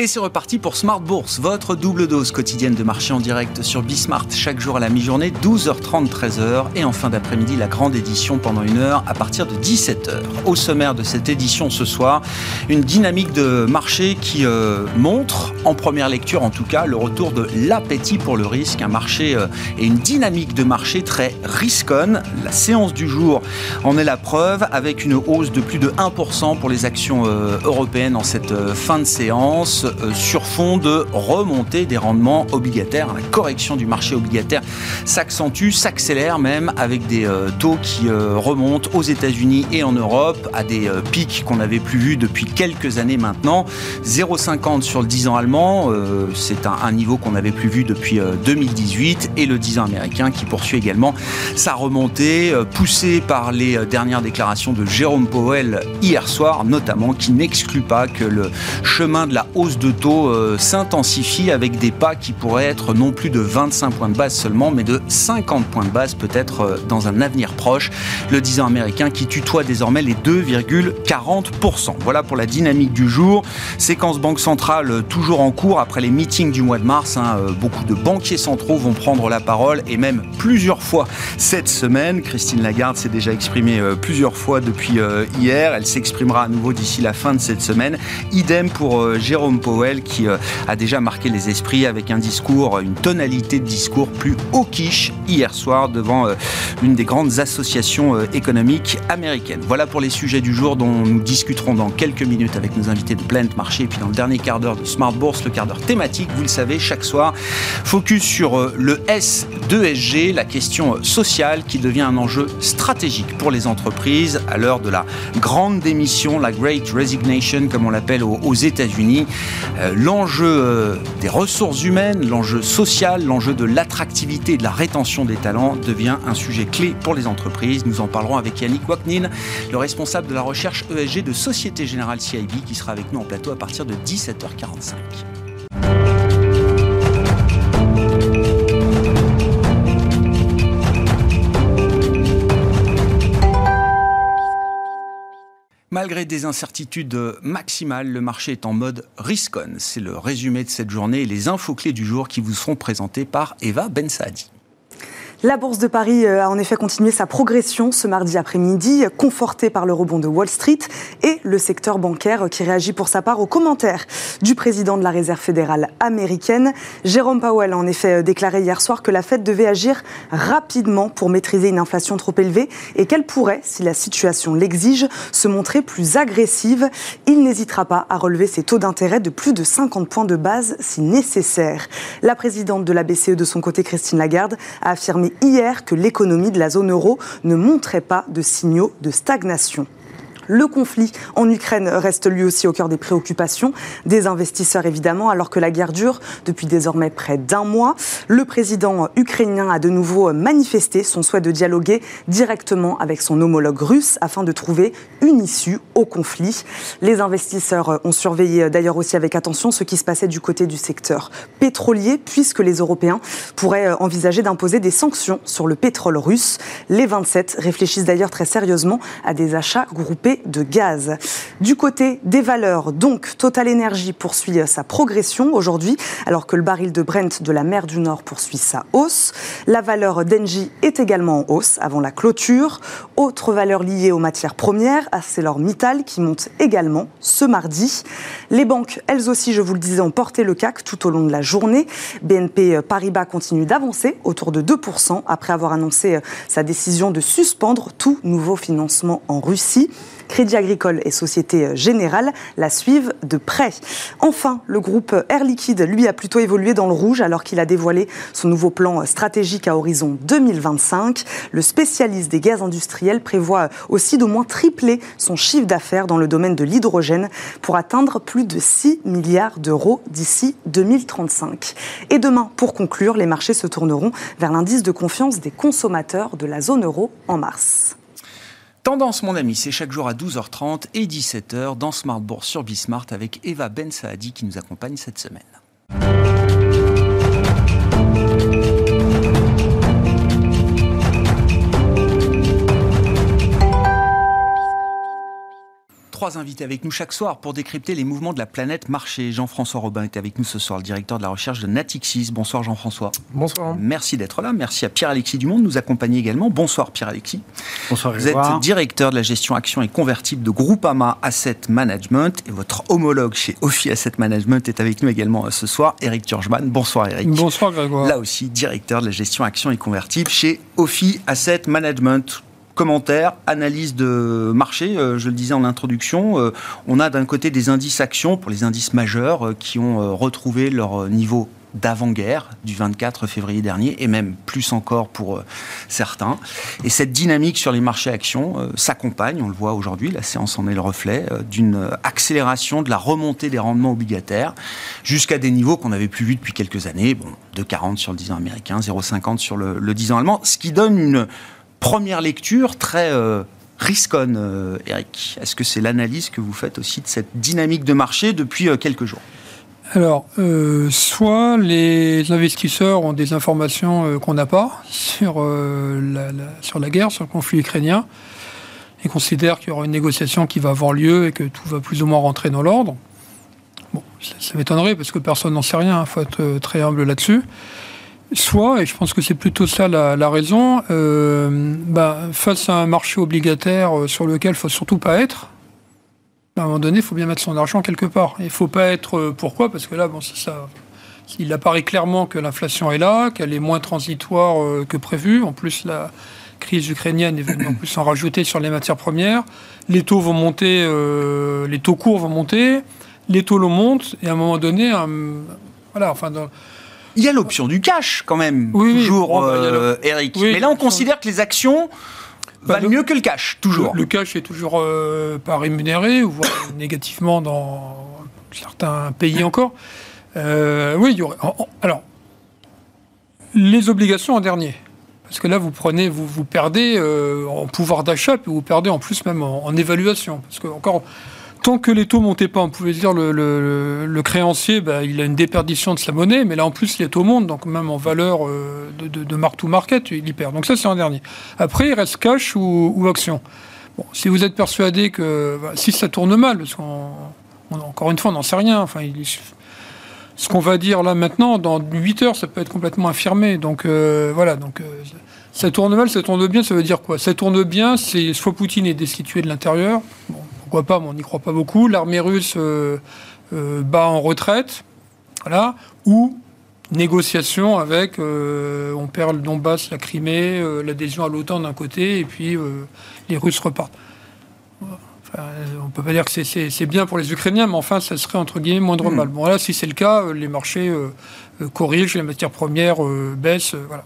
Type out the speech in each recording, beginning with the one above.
Et c'est reparti pour Smart Bourse, votre double dose quotidienne de marché en direct sur Bismart chaque jour à la mi-journée, 12h30, 13h. Et en fin d'après-midi, la grande édition pendant une heure à partir de 17h. Au sommaire de cette édition ce soir, une dynamique de marché qui euh, montre, en première lecture en tout cas, le retour de l'appétit pour le risque. Un marché euh, et une dynamique de marché très risconne. La séance du jour en est la preuve avec une hausse de plus de 1% pour les actions euh, européennes en cette fin de séance. Euh, sur fond de remontée des rendements obligataires. La correction du marché obligataire s'accentue, s'accélère même avec des euh, taux qui euh, remontent aux États-Unis et en Europe à des pics qu'on n'avait plus vus depuis quelques années maintenant. 0,50 sur le 10 ans allemand, c'est un, niveau qu'on n'avait plus vu depuis 2018 et le 10 ans américain qui poursuit également sa remontée poussée par les dernières déclarations de Jérôme Powell hier soir notamment qui n'exclut pas que le chemin de la hausse de taux euh, s'intensifie avec des pas qui pourraient être non plus de 25 points de base seulement, mais de 50 points de base peut-être euh, dans un avenir proche. Le 10 ans américain qui tutoie désormais les 2,40%. Voilà pour la dynamique du jour. Séquence banque centrale euh, toujours en cours après les meetings du mois de mars. Hein. Beaucoup de banquiers centraux vont prendre la parole et même plusieurs fois cette semaine. Christine Lagarde s'est déjà exprimée plusieurs fois depuis hier. Elle s'exprimera à nouveau d'ici la fin de cette semaine. Idem pour Jérôme Powell qui euh, a déjà marqué les esprits avec un discours, une tonalité de discours plus hawkish hier soir devant euh, une des grandes associations euh, économiques américaines. Voilà pour les sujets du jour dont nous discuterons dans quelques minutes avec nos invités de Planet Marché et puis dans le dernier quart d'heure de Smart Bourse, le quart d'heure thématique, vous le savez, chaque soir, focus sur le S 2SG, la question sociale qui devient un enjeu stratégique pour les entreprises à l'heure de la grande démission, la Great Resignation comme on l'appelle aux États-Unis. Euh, l'enjeu euh, des ressources humaines, l'enjeu social, l'enjeu de l'attractivité et de la rétention des talents devient un sujet clé pour les entreprises. Nous en parlerons avec Yannick Waknin, le responsable de la recherche ESG de Société Générale CIB, qui sera avec nous en plateau à partir de 17h45. Malgré des incertitudes maximales, le marché est en mode risk-on. C'est le résumé de cette journée et les infos clés du jour qui vous seront présentées par Eva Bensadi. La bourse de Paris euh, a en effet continué sa progression ce mardi après-midi, confortée par le rebond de Wall Street et le secteur bancaire qui réagit pour sa part aux commentaires du président de la Réserve fédérale américaine. Jérôme Powell a en effet déclaré hier soir que la Fed devait agir rapidement pour maîtriser une inflation trop élevée et qu'elle pourrait, si la situation l'exige, se montrer plus agressive. Il n'hésitera pas à relever ses taux d'intérêt de plus de 50 points de base si nécessaire. La présidente de la BCE de son côté, Christine Lagarde, a affirmé hier que l'économie de la zone euro ne montrait pas de signaux de stagnation. Le conflit en Ukraine reste lui aussi au cœur des préoccupations des investisseurs, évidemment, alors que la guerre dure depuis désormais près d'un mois. Le président ukrainien a de nouveau manifesté son souhait de dialoguer directement avec son homologue russe afin de trouver une issue au conflit. Les investisseurs ont surveillé d'ailleurs aussi avec attention ce qui se passait du côté du secteur pétrolier, puisque les Européens pourraient envisager d'imposer des sanctions sur le pétrole russe. Les 27 réfléchissent d'ailleurs très sérieusement à des achats groupés de gaz. Du côté des valeurs, donc, Total Energy poursuit sa progression aujourd'hui, alors que le baril de Brent de la mer du Nord poursuit sa hausse. La valeur d'Engie est également en hausse avant la clôture. Autre valeur liée aux matières premières, ArcelorMittal qui monte également ce mardi. Les banques, elles aussi, je vous le disais, ont porté le CAC tout au long de la journée. BNP Paribas continue d'avancer autour de 2% après avoir annoncé sa décision de suspendre tout nouveau financement en Russie. Crédit Agricole et Société Générale la suivent de près. Enfin, le groupe Air Liquide, lui, a plutôt évolué dans le rouge alors qu'il a dévoilé son nouveau plan stratégique à horizon 2025. Le spécialiste des gaz industriels prévoit aussi d'au moins tripler son chiffre d'affaires dans le domaine de l'hydrogène pour atteindre plus de 6 milliards d'euros d'ici 2035. Et demain, pour conclure, les marchés se tourneront vers l'indice de confiance des consommateurs de la zone euro en mars. Tendance, mon ami, c'est chaque jour à 12h30 et 17h dans Smart Bourse sur Bismart avec Eva Ben Saadi qui nous accompagne cette semaine. Trois invités avec nous chaque soir pour décrypter les mouvements de la planète marché. Jean-François Robin est avec nous ce soir, le directeur de la recherche de Natixis. Bonsoir Jean-François. Bonsoir. Merci d'être là. Merci à Pierre-Alexis Dumont de nous accompagner également. Bonsoir Pierre-Alexis. Bonsoir. Vous êtes directeur de la gestion action et convertible de Groupama Asset Management et votre homologue chez Ophi Asset Management est avec nous également euh, ce soir, Eric Turgeman. Bonsoir Eric. Bonsoir Grégoire. Là aussi, directeur de la gestion action et convertible chez Ophi Asset Management commentaires, analyse de marché, euh, je le disais en introduction. Euh, on a d'un côté des indices actions pour les indices majeurs euh, qui ont retrouvé leur niveau d'avant-guerre du 24 février dernier et même plus encore pour certains. Et cette dynamique sur les marchés actions s'accompagne, on le voit aujourd'hui, la séance en est le reflet, d'une accélération de la remontée des rendements obligataires jusqu'à des niveaux qu'on n'avait plus vus depuis quelques années, bon, 2,40 sur le 10 ans américain, 0,50 sur le, le 10 ans allemand, ce qui donne une première lecture très euh, euh, Eric. Est-ce que c'est l'analyse que vous faites aussi de cette dynamique de marché depuis euh, quelques jours? Alors, soit les investisseurs ont des informations qu'on n'a pas sur, la, sur la guerre, sur le conflit ukrainien, et considèrent qu'il y aura une négociation qui va avoir lieu et que tout va plus ou moins rentrer dans l'ordre. Bon, ça, m'étonnerait parce que personne n'en sait rien, il hein, faut être très humble là-dessus. Soit, et je pense que c'est plutôt ça la, raison, euh, bah, face à un marché obligataire euh, sur lequel il ne faut surtout pas être, à un moment donné, il faut bien mettre son argent quelque part. Il ne faut pas être... Euh, pourquoi? Parce que là, bon, ça, il apparaît clairement que l'inflation est là, qu'elle est moins transitoire que prévu. En plus, la crise ukrainienne est venue en plus en rajouter sur les matières premières. Les taux vont monter, les taux courts vont monter, les taux l'ont montent, et à un moment donné, voilà, enfin... Dans, il y a l'option du cash quand même, toujours, bah, euh, Eric. Mais là, on considère que les actions bah, valent mieux que le cash, toujours. Le, cash est toujours euh, pas rémunéré, ou négativement dans certains pays encore. Euh, oui, il y aurait. alors, les obligations en dernier. Parce que là, vous prenez, vous, vous perdez en pouvoir d'achat, puis vous perdez en plus même en, en évaluation. Parce que, encore, tant que les taux montaient pas, on pouvait dire le, le, créancier, bah, il a une déperdition de sa monnaie, mais là en plus les taux montent, donc même en valeur euh, de, de, mark to market, il y perd. Donc ça c'est en dernier. Après il reste cash ou, action. Bon, si vous êtes persuadé que bah, si ça tourne mal, parce qu'encore une fois on n'en sait rien, enfin ce qu'on va dire là maintenant, dans 8 heures, ça peut être complètement affirmé. Donc euh, voilà, donc euh, ça tourne mal, ça tourne bien, ça veut dire quoi? Ça tourne bien, c'est soit Poutine est destitué de l'intérieur, bon, pourquoi pas, mais on n'y croit pas beaucoup. L'armée russe euh, euh, bat en retraite, voilà, ou négociation avec, euh, on perd le Donbass, la Crimée, l'adhésion à l'OTAN d'un côté, et puis les Russes repartent. Enfin, on peut pas dire que c'est bien pour les Ukrainiens, mais enfin, ça serait entre guillemets moindre hmm. mal. Bon, là, si c'est le cas, les marchés corrigent, les matières premières baissent, voilà.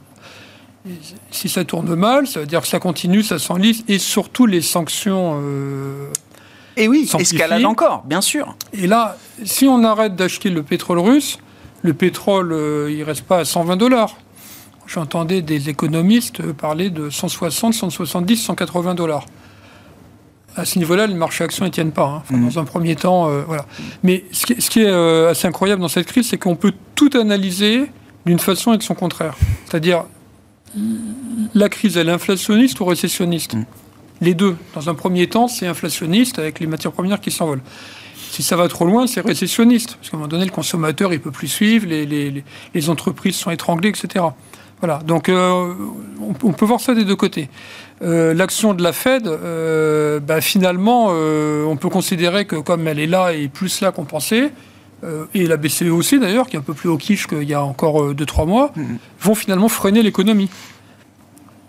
si ça tourne mal, ça veut dire que ça continue, ça s'enlise, et surtout les sanctions et oui, escalade encore, bien sûr. Et là, si on arrête d'acheter le pétrole russe, le pétrole, euh, il reste pas à 120 dollars. J'entendais des économistes parler de 160, 170, 180 dollars. À ce niveau-là, les marchés actions ne tiennent pas. Hein. Mhm. Dans un premier temps, euh, voilà. Mais ce qui, est euh, assez incroyable dans cette crise, c'est qu'on peut tout analyser d'une façon et de son contraire. C'est-à-dire, la crise, elle est inflationniste ou récessionniste? Mhm les deux. Dans un premier temps, c'est inflationniste avec les matières premières qui s'envolent. Si ça va trop loin, c'est récessionniste. Parce qu'à un moment donné, le consommateur, il peut plus suivre, les, entreprises sont étranglées, etc. Voilà. Donc, euh, on, peut voir ça des deux côtés. Euh, l'action de la Fed, euh, bah, finalement, on peut considérer que comme elle est là et plus là qu'on pensait, et la BCE aussi d'ailleurs, qui est un peu plus au quiche qu'il y a encore 2-3 mois, mmh. vont finalement freiner l'économie.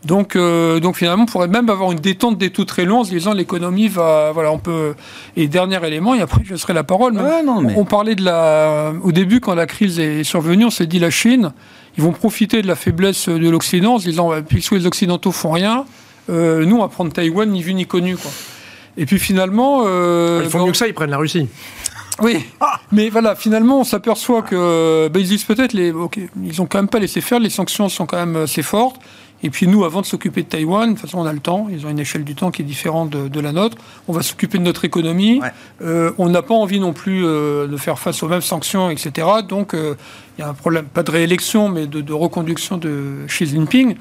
Donc, euh, donc finalement, on pourrait même avoir une détente des taux très longs en se disant l'économie va, voilà, on peut. Et dernier élément, et après je serai la parole. non, mais... On parlait de la, au début quand la crise est survenue, on s'est dit la Chine, ils vont profiter de la faiblesse de l'Occident en se disant puisque les Occidentaux font rien, euh, nous on va prendre Taïwan ni vu ni connu quoi. Et puis finalement, euh, ils font mieux que ça, ils prennent la Russie. Oui, mais voilà, finalement, on s'aperçoit que bah, ils disent peut-être les, ok, ils ont quand même pas laissé faire, les sanctions sont quand même assez fortes. Et puis nous, avant de s'occuper de Taïwan, de toute façon, on a le temps. Ils ont une échelle du temps qui est différente de, la nôtre. On va s'occuper de notre économie. Euh, on n'a pas envie non plus euh, de faire face aux mêmes sanctions, etc. Donc, euh, il y a un problème, pas de réélection, mais de, reconduction de Xi Jinping.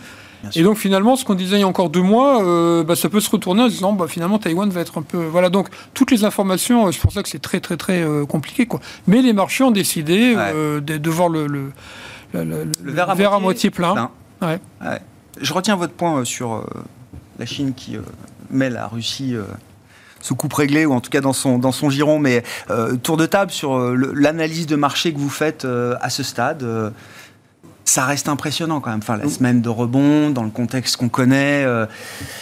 Et donc finalement, ce qu'on disait il y a encore deux mois, euh, bah, ça peut se retourner en disant bah, finalement Taïwan va être un peu. Voilà, donc toutes les informations, c'est pour ça que c'est très très très compliqué. Quoi. Mais les marchés ont décidé de, voir le, le, le, verre, à, moitié, plein. Je retiens votre point sur la Chine qui met la Russie sous coupe réglée, ou en tout cas dans son, giron. Mais euh, tour de table sur euh, l'analyse de marché que vous faites euh, à ce stade ça reste impressionnant quand même. Enfin, la semaine de rebond, dans le contexte qu'on connaît, euh,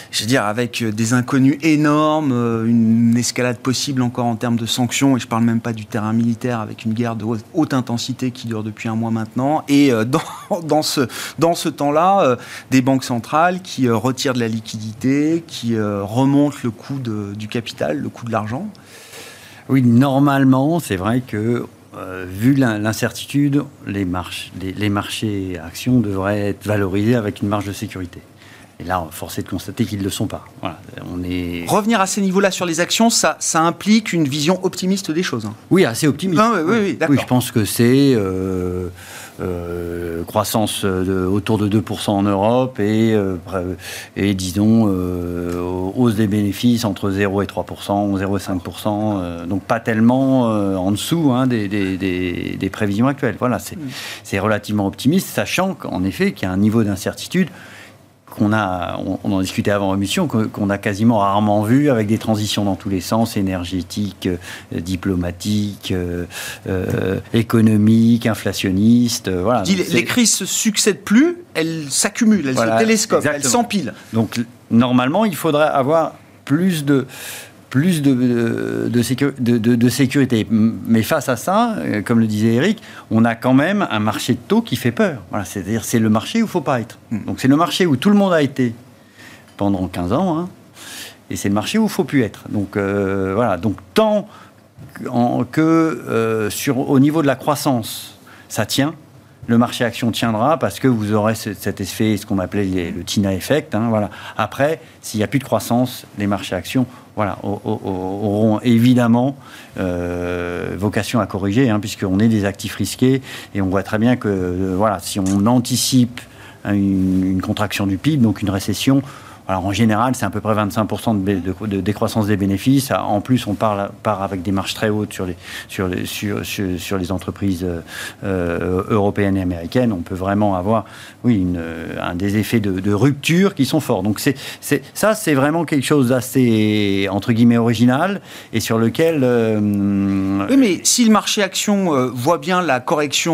je veux dire, avec euh, des inconnus énormes, euh, une escalade possible encore en termes de sanctions, et je parle même pas du terrain militaire, avec une guerre de haute, intensité qui dure depuis un mois maintenant, et dans, dans, ce, dans ce temps-là, des banques centrales qui retirent de la liquidité, qui remontent le coût de, du capital, le coût de l'argent. Oui, normalement, c'est vrai que euh, vu l'incertitude, les, les, marchés actions devraient être valorisés avec une marge de sécurité. Et là, force est de constater qu'ils ne le sont pas. on est... Revenir à ces niveaux-là sur les actions, ça, ça, implique une vision optimiste des choses. Hein. Oui, assez optimiste. Ah, oui, oui, je pense que c'est... Euh, croissance de, autour de 2% en Europe et, euh, et disons euh, hausse des bénéfices entre 0 et 3%, 0 et 5%, donc pas tellement en dessous hein, des, des, des, prévisions actuelles. Voilà, c'est mm. relativement optimiste, sachant qu'en effet qu'il y a un niveau d'incertitude qu'on a, on, en discutait avant l'émission, qu'on a quasiment rarement vu avec des transitions dans tous les sens, énergétiques, euh, diplomatiques, euh, euh, économiques, inflationnistes. voilà. les, crises se succèdent plus, elles s'accumulent, elles se télescopent, elles s'empilent. Donc normalement, il faudrait avoir plus de plus de, de, de, sécurité. Mais face à ça, euh, comme le disait Eric, on a quand même un marché de taux qui fait peur. Voilà, C'est-à-dire c'est le marché où il ne faut pas être. Hmm. Donc c'est le marché où tout le monde a été pendant 15 ans, hein, et c'est le marché où il ne faut plus être. Donc euh, voilà, donc tant que euh, sur, au niveau de la croissance, ça tient, le marché action tiendra parce que vous aurez cet effet, ce qu'on appelait le TINA effect. Hein, voilà. Après, s'il n'y a plus de croissance, les marchés actions voilà, auront évidemment euh, vocation à corriger, hein, puisqu'on est des actifs risqués et on voit très bien que euh, voilà, si on anticipe une, contraction du PIB, donc une récession, alors en général, c'est à peu près 25% de, décroissance des bénéfices. En plus, on part, part, avec des marges très hautes sur les, sur les, sur, sur, les entreprises euh, européennes et américaines. On peut vraiment avoir oui, une, un des effets de, rupture qui sont forts. Donc c'est, ça, c'est vraiment quelque chose d'assez, entre guillemets, original et sur lequel... Euh, oui, mais si le marché action euh, voit bien la correction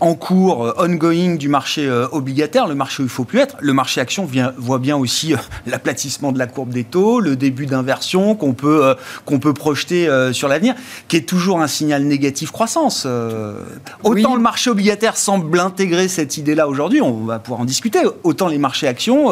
en cours, ongoing du marché obligataire, le marché où il faut plus être, le marché action vient, voit bien aussi l'aplatissement de la courbe des taux, le début d'inversion qu'on peut, euh, qu'on peut projeter euh, sur l'avenir, qui est toujours un signal négatif croissance. Euh, autant le marché obligataire semble intégrer cette idée-là aujourd'hui, on va pouvoir en discuter, autant les marchés actions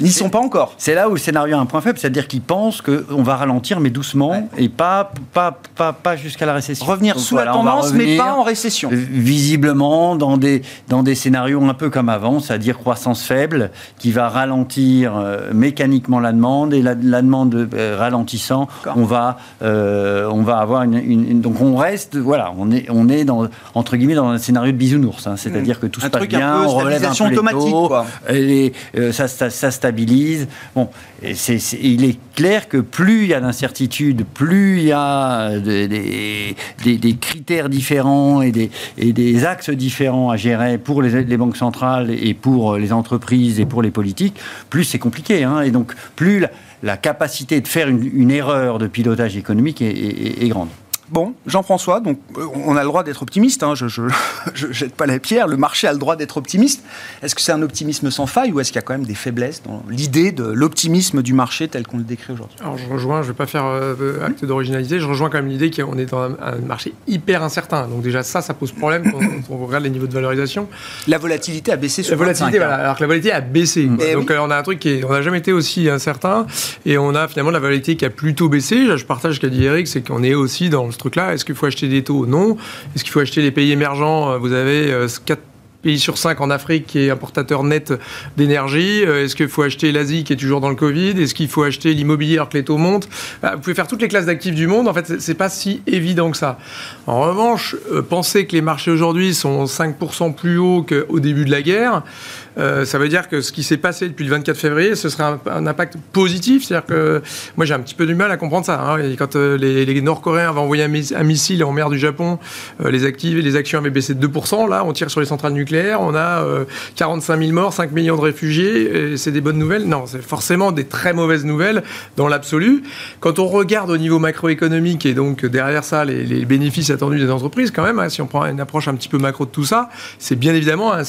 n'y sont pas encore. C'est là où le scénario a un point faible, c'est-à-dire qu'ils pensent qu'on va ralentir, mais doucement, et pas, pas, pas, pas jusqu'à la récession. Revenir sous la tendance, mais pas en récession. Visiblement, dans des, dans des scénarios un peu comme avant, c'est-à-dire croissance faible, qui va ralentir euh, mécaniquement la demande et la, demande euh, ralentissant, on va, euh, on va avoir une, Donc on reste, voilà, on est, on est dans, entre guillemets dans un scénario de bisounours, hein. c'est-à-dire que tout se passe bien, on relève un peu les taux, et, ça, ça, stabilise. Bon, et il est clair que plus il y a d'incertitudes, plus il y a des, des, des, critères différents et des, et des axes différents à gérer pour les, les banques centrales et pour les entreprises et pour les politiques, plus c'est compliqué. Hein. et donc, plus la, capacité de faire une, erreur de pilotage économique est grande. Bon, Jean-François, donc euh, on a le droit d'être optimiste, hein, je ne jette pas la pierre, le marché a le droit d'être optimiste. Est-ce que c'est un optimisme sans faille ou est-ce qu'il y a quand même des faiblesses dans l'idée de l'optimisme du marché tel qu'on le décrit aujourd'hui? Alors je rejoins, je ne vais pas faire euh, acte d'originalité, je rejoins quand même l'idée qu'on est dans un, marché hyper incertain. Donc déjà ça, ça pose problème quand on regarde les niveaux de valorisation. La volatilité a baissé sur La volatilité, voilà, alors que la volatilité a baissé. Eh donc euh, on a un truc qui est, on n'a jamais été aussi incertain et on a finalement la volatilité qui a plutôt baissé. je partage ce qu'a dit Eric, c'est qu'on est aussi dans ce truc-là. Est-ce qu'il faut acheter des taux? Non. Est-ce qu'il faut acheter les pays émergents? Euh, Vous avez 4 euh, pays sur 5 en Afrique qui est importateur net d'énergie euh, Est-ce qu'il faut acheter l'Asie qui est toujours dans le Covid? Est-ce qu'il faut acheter l'immobilier alors que les taux montent? Bah, Vous pouvez faire toutes les classes d'actifs du monde. En fait, c'est pas si évident que ça. En revanche, penser que les marchés aujourd'hui sont 5% plus hauts qu'au début de la guerre, euh, ça veut dire que ce qui s'est passé depuis le 24 février, ce serait un, impact positif. C'est-à-dire que moi, j'ai un petit peu du mal à comprendre ça. Hein. quand euh, les, Nord-Coréens avaient envoyé un, missile en mer du Japon, les, actifs, les actions avaient baissé de 2%. Là, on tire sur les centrales nucléaires, on a 45 000 morts, 5 millions de réfugiés. C'est des bonnes nouvelles Non, c'est forcément des très mauvaises nouvelles dans l'absolu. Quand on regarde au niveau macroéconomique et donc derrière ça, les, bénéfices attendus des entreprises, quand même, hein, si on prend une approche un petit peu macro de tout ça, c'est bien évidemment un,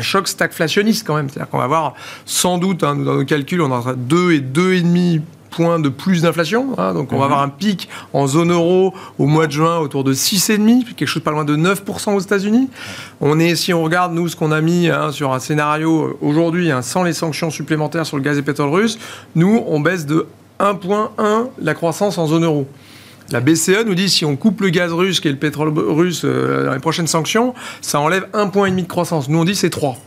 choc stagflationniste quand même. C'est-à-dire qu'on va avoir sans doute, hein, dans nos calculs, on aura 2 et 2,5 points de plus d'inflation. Hein. donc on va mhm. avoir un pic en zone euro au mois de juin autour de 6,5, quelque chose pas loin de 9% aux États-Unis. On est, si on regarde nous ce qu'on a mis hein, sur un scénario euh, aujourd'hui, sans les sanctions supplémentaires sur le gaz et pétrole russe, nous on baisse de 1,1 la croissance en zone euro. La BCE nous dit si on coupe le gaz russe et le pétrole russe euh, dans les prochaines sanctions, ça enlève un point et demi de croissance. Nous on dit c'est 3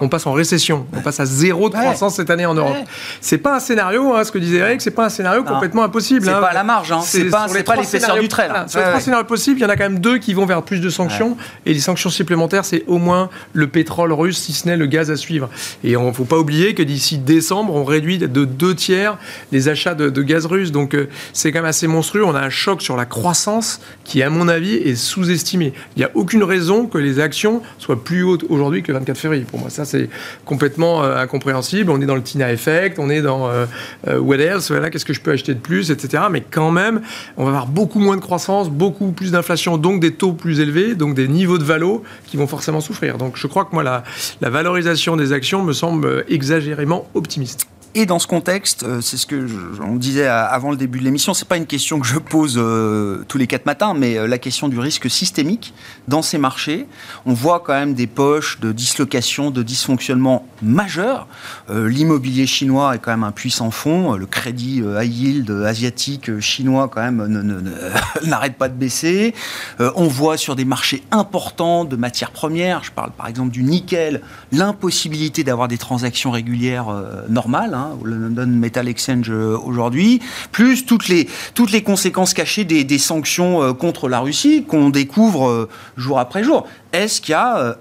on passe en récession, on passe à zéro de croissance cette année en Europe. C'est pas un scénario, hein, ce que disait Eric, c'est pas un scénario complètement impossible. C'est hein. pas à la marge, hein. c'est pas, pas l'épaisseur du trait. Sur les trois scénarios possibles, il y en a quand même deux qui vont vers plus de sanctions, et les sanctions supplémentaires, c'est au moins le pétrole russe, si ce n'est le gaz à suivre. Et on ne faut pas oublier que d'ici décembre, on réduit de deux tiers les achats de, gaz russe. Donc euh, c'est quand même assez monstrueux. On a un choc sur la croissance qui, à mon avis, est sous-estimé. Il n'y a aucune raison que les actions soient plus hautes aujourd'hui que le 24 février. Pour moi, ça, c'est complètement euh, incompréhensible. On est dans le Tina Effect, on est dans euh, euh, What else? Voilà, qu'est-ce que je peux acheter de plus, etc. Mais quand même, on va avoir beaucoup moins de croissance, beaucoup plus d'inflation, donc des taux plus élevés, donc des niveaux de valo qui vont forcément souffrir. Donc je crois que moi, la, la valorisation des actions me semble exagérément optimiste. Et dans ce contexte, euh, c'est ce que on disait avant le début de l'émission, c'est pas une question que je pose euh, tous les quatre matins, mais euh, la question du risque systémique dans ces marchés. On voit quand même des poches de dislocation, de dysfonctionnement majeurs. L'immobilier chinois est quand même un puissant fond. Le crédit high yield asiatique chinois quand même n'arrête pas de baisser. on voit sur des marchés importants de matières premières, je parle par exemple du nickel, l'impossibilité d'avoir des transactions régulières normales. Hein, Hein, London Metal Exchange euh, aujourd'hui, plus toutes les, toutes les conséquences cachées des, sanctions euh, contre la Russie qu'on découvre euh, jour après jour. Est-ce qu'il y a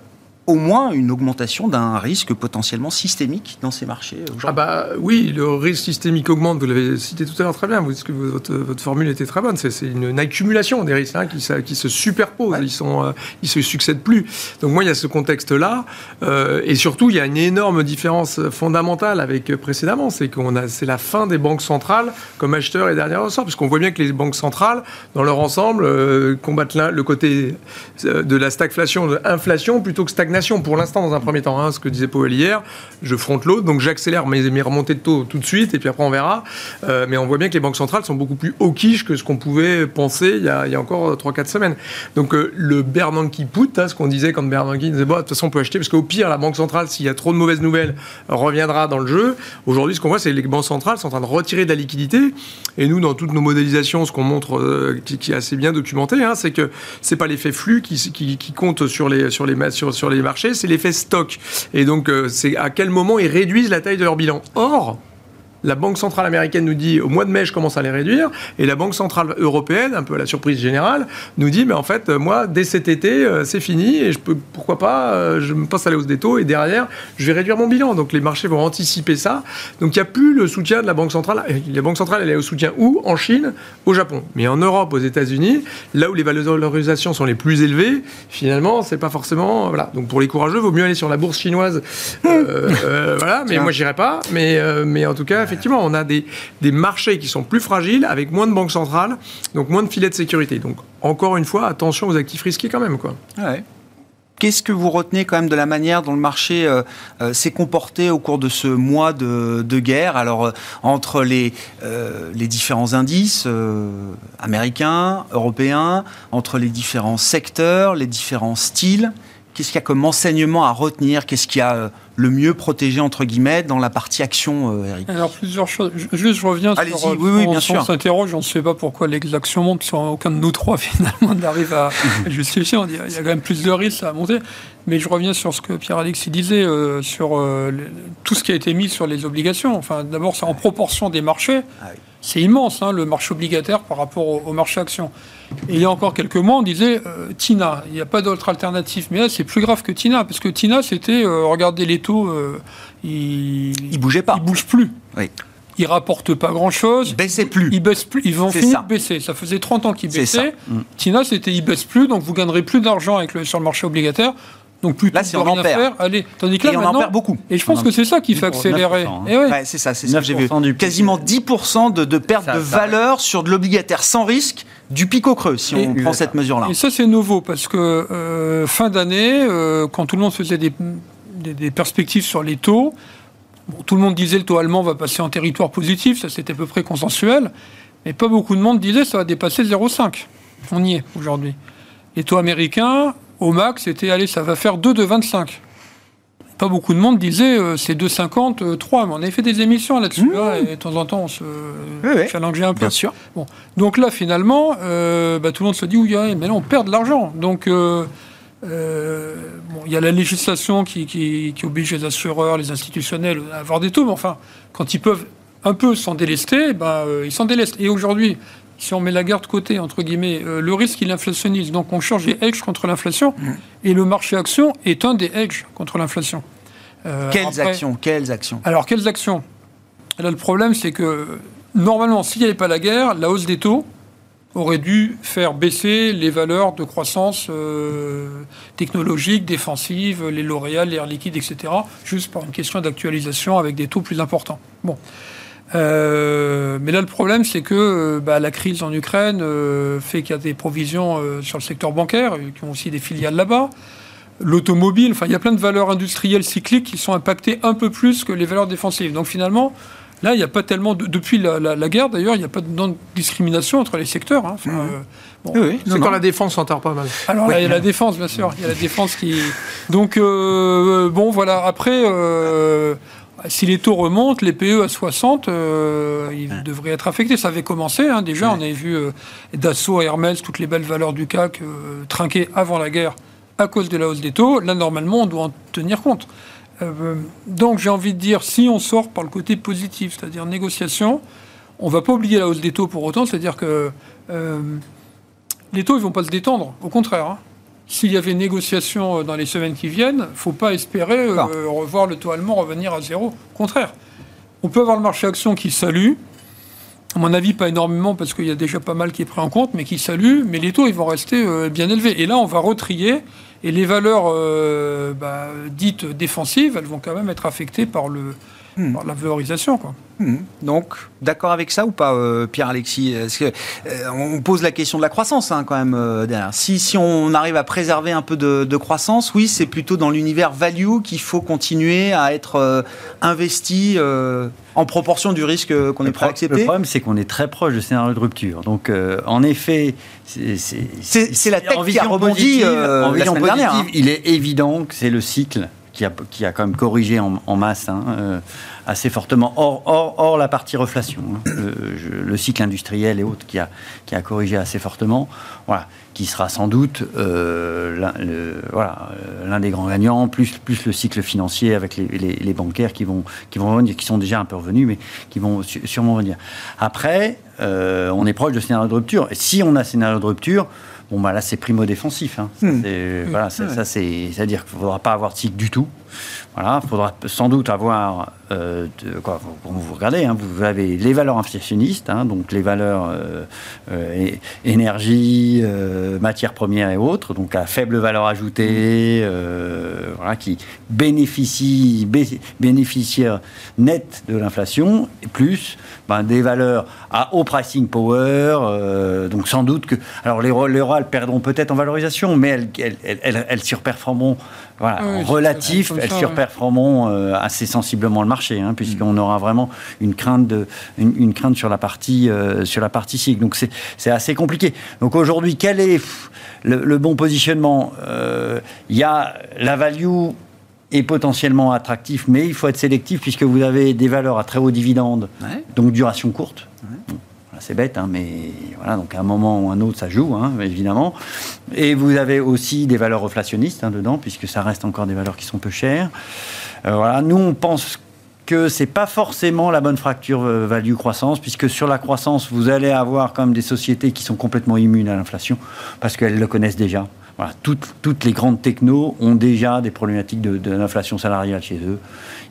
au moins une augmentation d'un risque potentiellement systémique dans ces marchés Ah bah oui, le risque systémique augmente, vous l'avez cité tout à l'heure très bien, vous dites que votre, votre formule était très bonne, c'est une, accumulation des risques hein, qui, qui, se superposent, ils, sont, euh, ils se succèdent plus. Donc moi, il y a ce contexte-là, euh, et surtout, il y a une énorme différence fondamentale avec précédemment, c'est qu'on a c'est la fin des banques centrales comme acheteurs et dernier ressort, puisqu'on voit bien que les banques centrales, dans leur ensemble, euh, combattent le côté de la stagflation, de l'inflation plutôt que stagnation pour l'instant dans un premier temps. Hein, ce que disait Powell hier, je fronte l'autre, donc j'accélère mes, mes, remontées de taux tout de suite et puis après on verra. Euh, mais on voit bien que les banques centrales sont beaucoup plus au quiche que ce qu'on pouvait penser il y a, encore 3-4 semaines. Donc euh, le Bernanke put, hein, ce qu'on disait quand Bernanke disait bon, de toute façon on peut acheter parce qu'au pire la banque centrale, s'il y a trop de mauvaises nouvelles, reviendra dans le jeu. Aujourd'hui, ce qu'on voit, c'est que les banques centrales sont en train de retirer de la liquidité. Et nous, dans toutes nos modélisations, ce qu'on montre, euh, qui, est assez bien documenté, hein, c'est que c'est pas l'effet flux qui, compte sur les, sur les marché, c'est l'effet stock. Et donc, euh, c'est à quel moment ils réduisent la taille de leur bilan. Or, la Banque centrale américaine nous dit au mois de mai, je commence à les réduire. Et la Banque centrale européenne, un peu à la surprise générale, nous dit mais en fait, moi, dès cet été, euh, c'est fini et je peux, pourquoi pas, euh, je me passe à la hausse des taux et derrière, je vais réduire mon bilan. Donc les marchés vont anticiper ça. Donc il n'y a plus le soutien de la Banque centrale. La Banque centrale, elle est au soutien où? En Chine, au Japon. Mais en Europe, aux États-Unis, là où les valorisations sont les plus élevées, finalement, c'est pas forcément. Voilà. Donc pour les courageux, il vaut mieux aller sur la bourse chinoise. Euh, voilà. Mais moi, j'irai pas. Mais, mais en tout cas, effectivement, on a des, marchés qui sont plus fragiles, avec moins de banques centrales, donc moins de filets de sécurité. Donc, encore une fois, attention aux actifs risqués quand même. Quoi. Qu'est-ce que vous retenez quand même de la manière dont le marché euh, euh, s'est comporté au cours de ce mois de, guerre? Alors, euh, entre les, les différents indices américains, européens, entre les différents secteurs, les différents styles, qu'est-ce qu'il y a comme enseignement à retenir Qu'est-ce qui a euh, le mieux protégé, entre guillemets, dans la partie action, euh, Eric? Alors, plusieurs choses. Juste, je reviens sur... Euh, oui, oui, bien sûr. On s'interroge, on ne sait pas pourquoi les actions montent, sur aucun de nous trois, finalement, n'arrive à justifier. On dit, il y a quand même plus de risques à monter. Mais je reviens sur ce que Pierre-Alexis disait, sur tout ce qui a été mis sur les obligations. Enfin, d'abord, c'est en proportion des marchés. Ah c'est immense, hein, le marché obligataire par rapport au, marché action. Et il y a encore quelques mois, on disait euh, TINA, il n'y a pas d'autre alternative. Mais là, c'est plus grave que TINA, parce que TINA, c'était euh, regarder les taux euh, il, il bougeait pas. Il bouge plus. Oui. Ils rapportent pas grand-chose. Ils baissaient plus. Ils baissent plus. Ils vont finir de baisser. Ça faisait 30 ans qu'ils baissaient. Mm. Tina, c'était ils baissent plus, donc vous gagnerez plus d'argent avec le, sur le marché obligataire. Donc plus là, si on en perd. allez. Tandis que là, et on en perd beaucoup. Et je pense que c'est ça qui fait accélérer. Hein. Et ouais. ouais, c'est ça, c'est ce que j'ai vu. Quasiment 10% de, de perte ça, de ça, valeur sur de l'obligataire sans risque du pic au creux, si et, on prend cette mesure-là. Et ça, c'est nouveau, parce que euh, fin d'année, euh, quand tout le monde faisait des, des, des perspectives sur les taux, bon, tout le monde disait le taux allemand va passer en territoire positif, ça c'était à peu près consensuel, mais pas beaucoup de monde disait ça va dépasser 0,5. On y est aujourd'hui. Les taux américains, au max, c'était, allez, ça va faire 2 de 25. Pas beaucoup de monde disait euh, c'est 2,50, euh, 3. Mais on avait fait des émissions là-dessus. Mmh. Là, et de temps en temps, on se oui, oui. challengeait un peu. Bien sûr. Bon. Donc là, finalement, euh, bah, tout le monde se dit oui, mais là, on perd de l'argent. Donc. euh, bon, il y a la législation qui, qui, qui, oblige les assureurs, les institutionnels à avoir des taux, mais enfin, quand ils peuvent un peu s'en délester, ben, ils s'en délestent. Et aujourd'hui, si on met la guerre de côté, entre guillemets, euh, le risque, il inflationnise. Donc on change les hedges contre l'inflation. Mmh. Et le marché action est un des hedges contre l'inflation. Euh, quelles après, actions Quelles actions? Alors, quelles actions? Là, le problème, c'est que normalement, s'il n'y avait pas la guerre, la hausse des taux aurait dû faire baisser les valeurs de croissance euh, technologique, défensive, les L'Oréal, les Air Liquide, etc., juste par une question d'actualisation avec des taux plus importants. Bon. Euh, mais là, le problème, c'est que bah, la crise en Ukraine euh, fait qu'il y a des provisions euh, sur le secteur bancaire, qui ont aussi des filiales là-bas. L'automobile, enfin, il y a plein de valeurs industrielles cycliques qui sont impactées un peu plus que les valeurs défensives. Donc finalement, là, il n'y a pas tellement. De, depuis la, la, la guerre, d'ailleurs, il n'y a pas de discrimination entre les secteurs. Hein. Enfin, mmh. bon, oui, c'est quand la défense s'enterre pas mal. Alors là, il y a la défense, bien sûr. Il y a la défense qui. Donc, bon, voilà. Après. Si les taux remontent, les PE à 60, euh, ils ouais. devraient être affectés. Ça avait commencé, hein, déjà. Ouais. On avait vu euh, Dassault, Hermès, toutes les belles valeurs du CAC euh, trinquer avant la guerre à cause de la hausse des taux. Là, normalement, on doit en tenir compte. Donc, j'ai envie de dire, si on sort par le côté positif, c'est-à-dire négociation, on ne va pas oublier la hausse des taux pour autant. C'est-à-dire que les taux, ils ne vont pas se détendre. Au contraire. Hein s'il y avait négociation dans les semaines qui viennent, il ne faut pas espérer euh, revoir le taux allemand revenir à zéro. Au contraire, on peut avoir le marché action qui salue. À mon avis, pas énormément parce qu'il y a déjà pas mal qui est pris en compte, mais qui salue. Mais les taux, ils vont rester euh, bien élevés. Et là, on va retrier. Et les valeurs euh, bah, dites défensives, elles vont quand même être affectées par, le, mmh. par la valorisation. Quoi. Mmh. Donc, d'accord avec ça ou pas, euh, Pierre-Alexis? Que, euh, On pose la question de la croissance hein, quand même euh, derrière. Si, si, on arrive à préserver un peu de, de croissance, oui, c'est plutôt dans l'univers value qu'il faut continuer à être euh, investi en proportion du risque qu'on est prêt à accepter. Le problème, c'est qu'on est très proche de scénario de rupture. Donc, en effet, c'est la tech qui a rebondi en la semaine dernière. Hein. Il est évident que c'est le cycle qui a, qui a, quand même corrigé en, en masse hein, euh, assez fortement, hors, hors, hors, la partie reflation, hein, le, cycle industriel et autres qui a, qui a corrigé assez fortement, voilà, qui sera sans doute euh, l'un voilà, des grands gagnants, plus, plus le cycle financier avec les, les, les, bancaires qui vont, qui vont revenir, qui sont déjà un peu revenus, mais qui vont sûrement revenir. Après, euh, on est proche de scénario de rupture, et si on a scénario de rupture, Bon, bah là, c'est primo-défensif. Hein. Mmh. Mmh. Voilà, ça, ça c'est-à-dire qu'il ne faudra pas avoir de cycle du tout. Voilà, il faudra sans doute avoir, euh, quoi, vous regardez, hein, vous avez les valeurs inflationnistes, hein, donc les valeurs euh, euh, énergie, euh, matières premières et autres, donc à faible valeur ajoutée, qui bénéficient, nets de l'inflation, plus ben, des valeurs à haut pricing power, donc sans doute que... Alors les, les orales perdront peut-être en valorisation, mais elles, elles, elles, elles surperformeront voilà, oui, relatif, elles surperformeront euh, assez sensiblement le marché, hein, puisqu'on aura vraiment une crainte, de, une, une crainte sur la partie, euh, sur la partie cycle. Donc c'est assez compliqué. Donc aujourd'hui, quel est le, le bon positionnement? Il euh, y a la value est potentiellement attractif, mais il faut être sélectif puisque vous avez des valeurs à très haut dividende, ouais. donc duration courte. Ouais. Bon c'est bête, hein, mais voilà, donc à un moment ou un autre, ça joue, hein, évidemment. Et vous avez aussi des valeurs inflationnistes hein, dedans, puisque ça reste encore des valeurs qui sont peu chères. Euh, voilà, nous, on pense que c'est pas forcément la bonne fracture euh, value croissance puisque sur la croissance vous allez avoir quand même des sociétés qui sont complètement immunes à l'inflation parce qu'elles le connaissent déjà Voilà, toutes, toutes, les grandes technos ont déjà des problématiques de, de l'inflation salariale chez eux.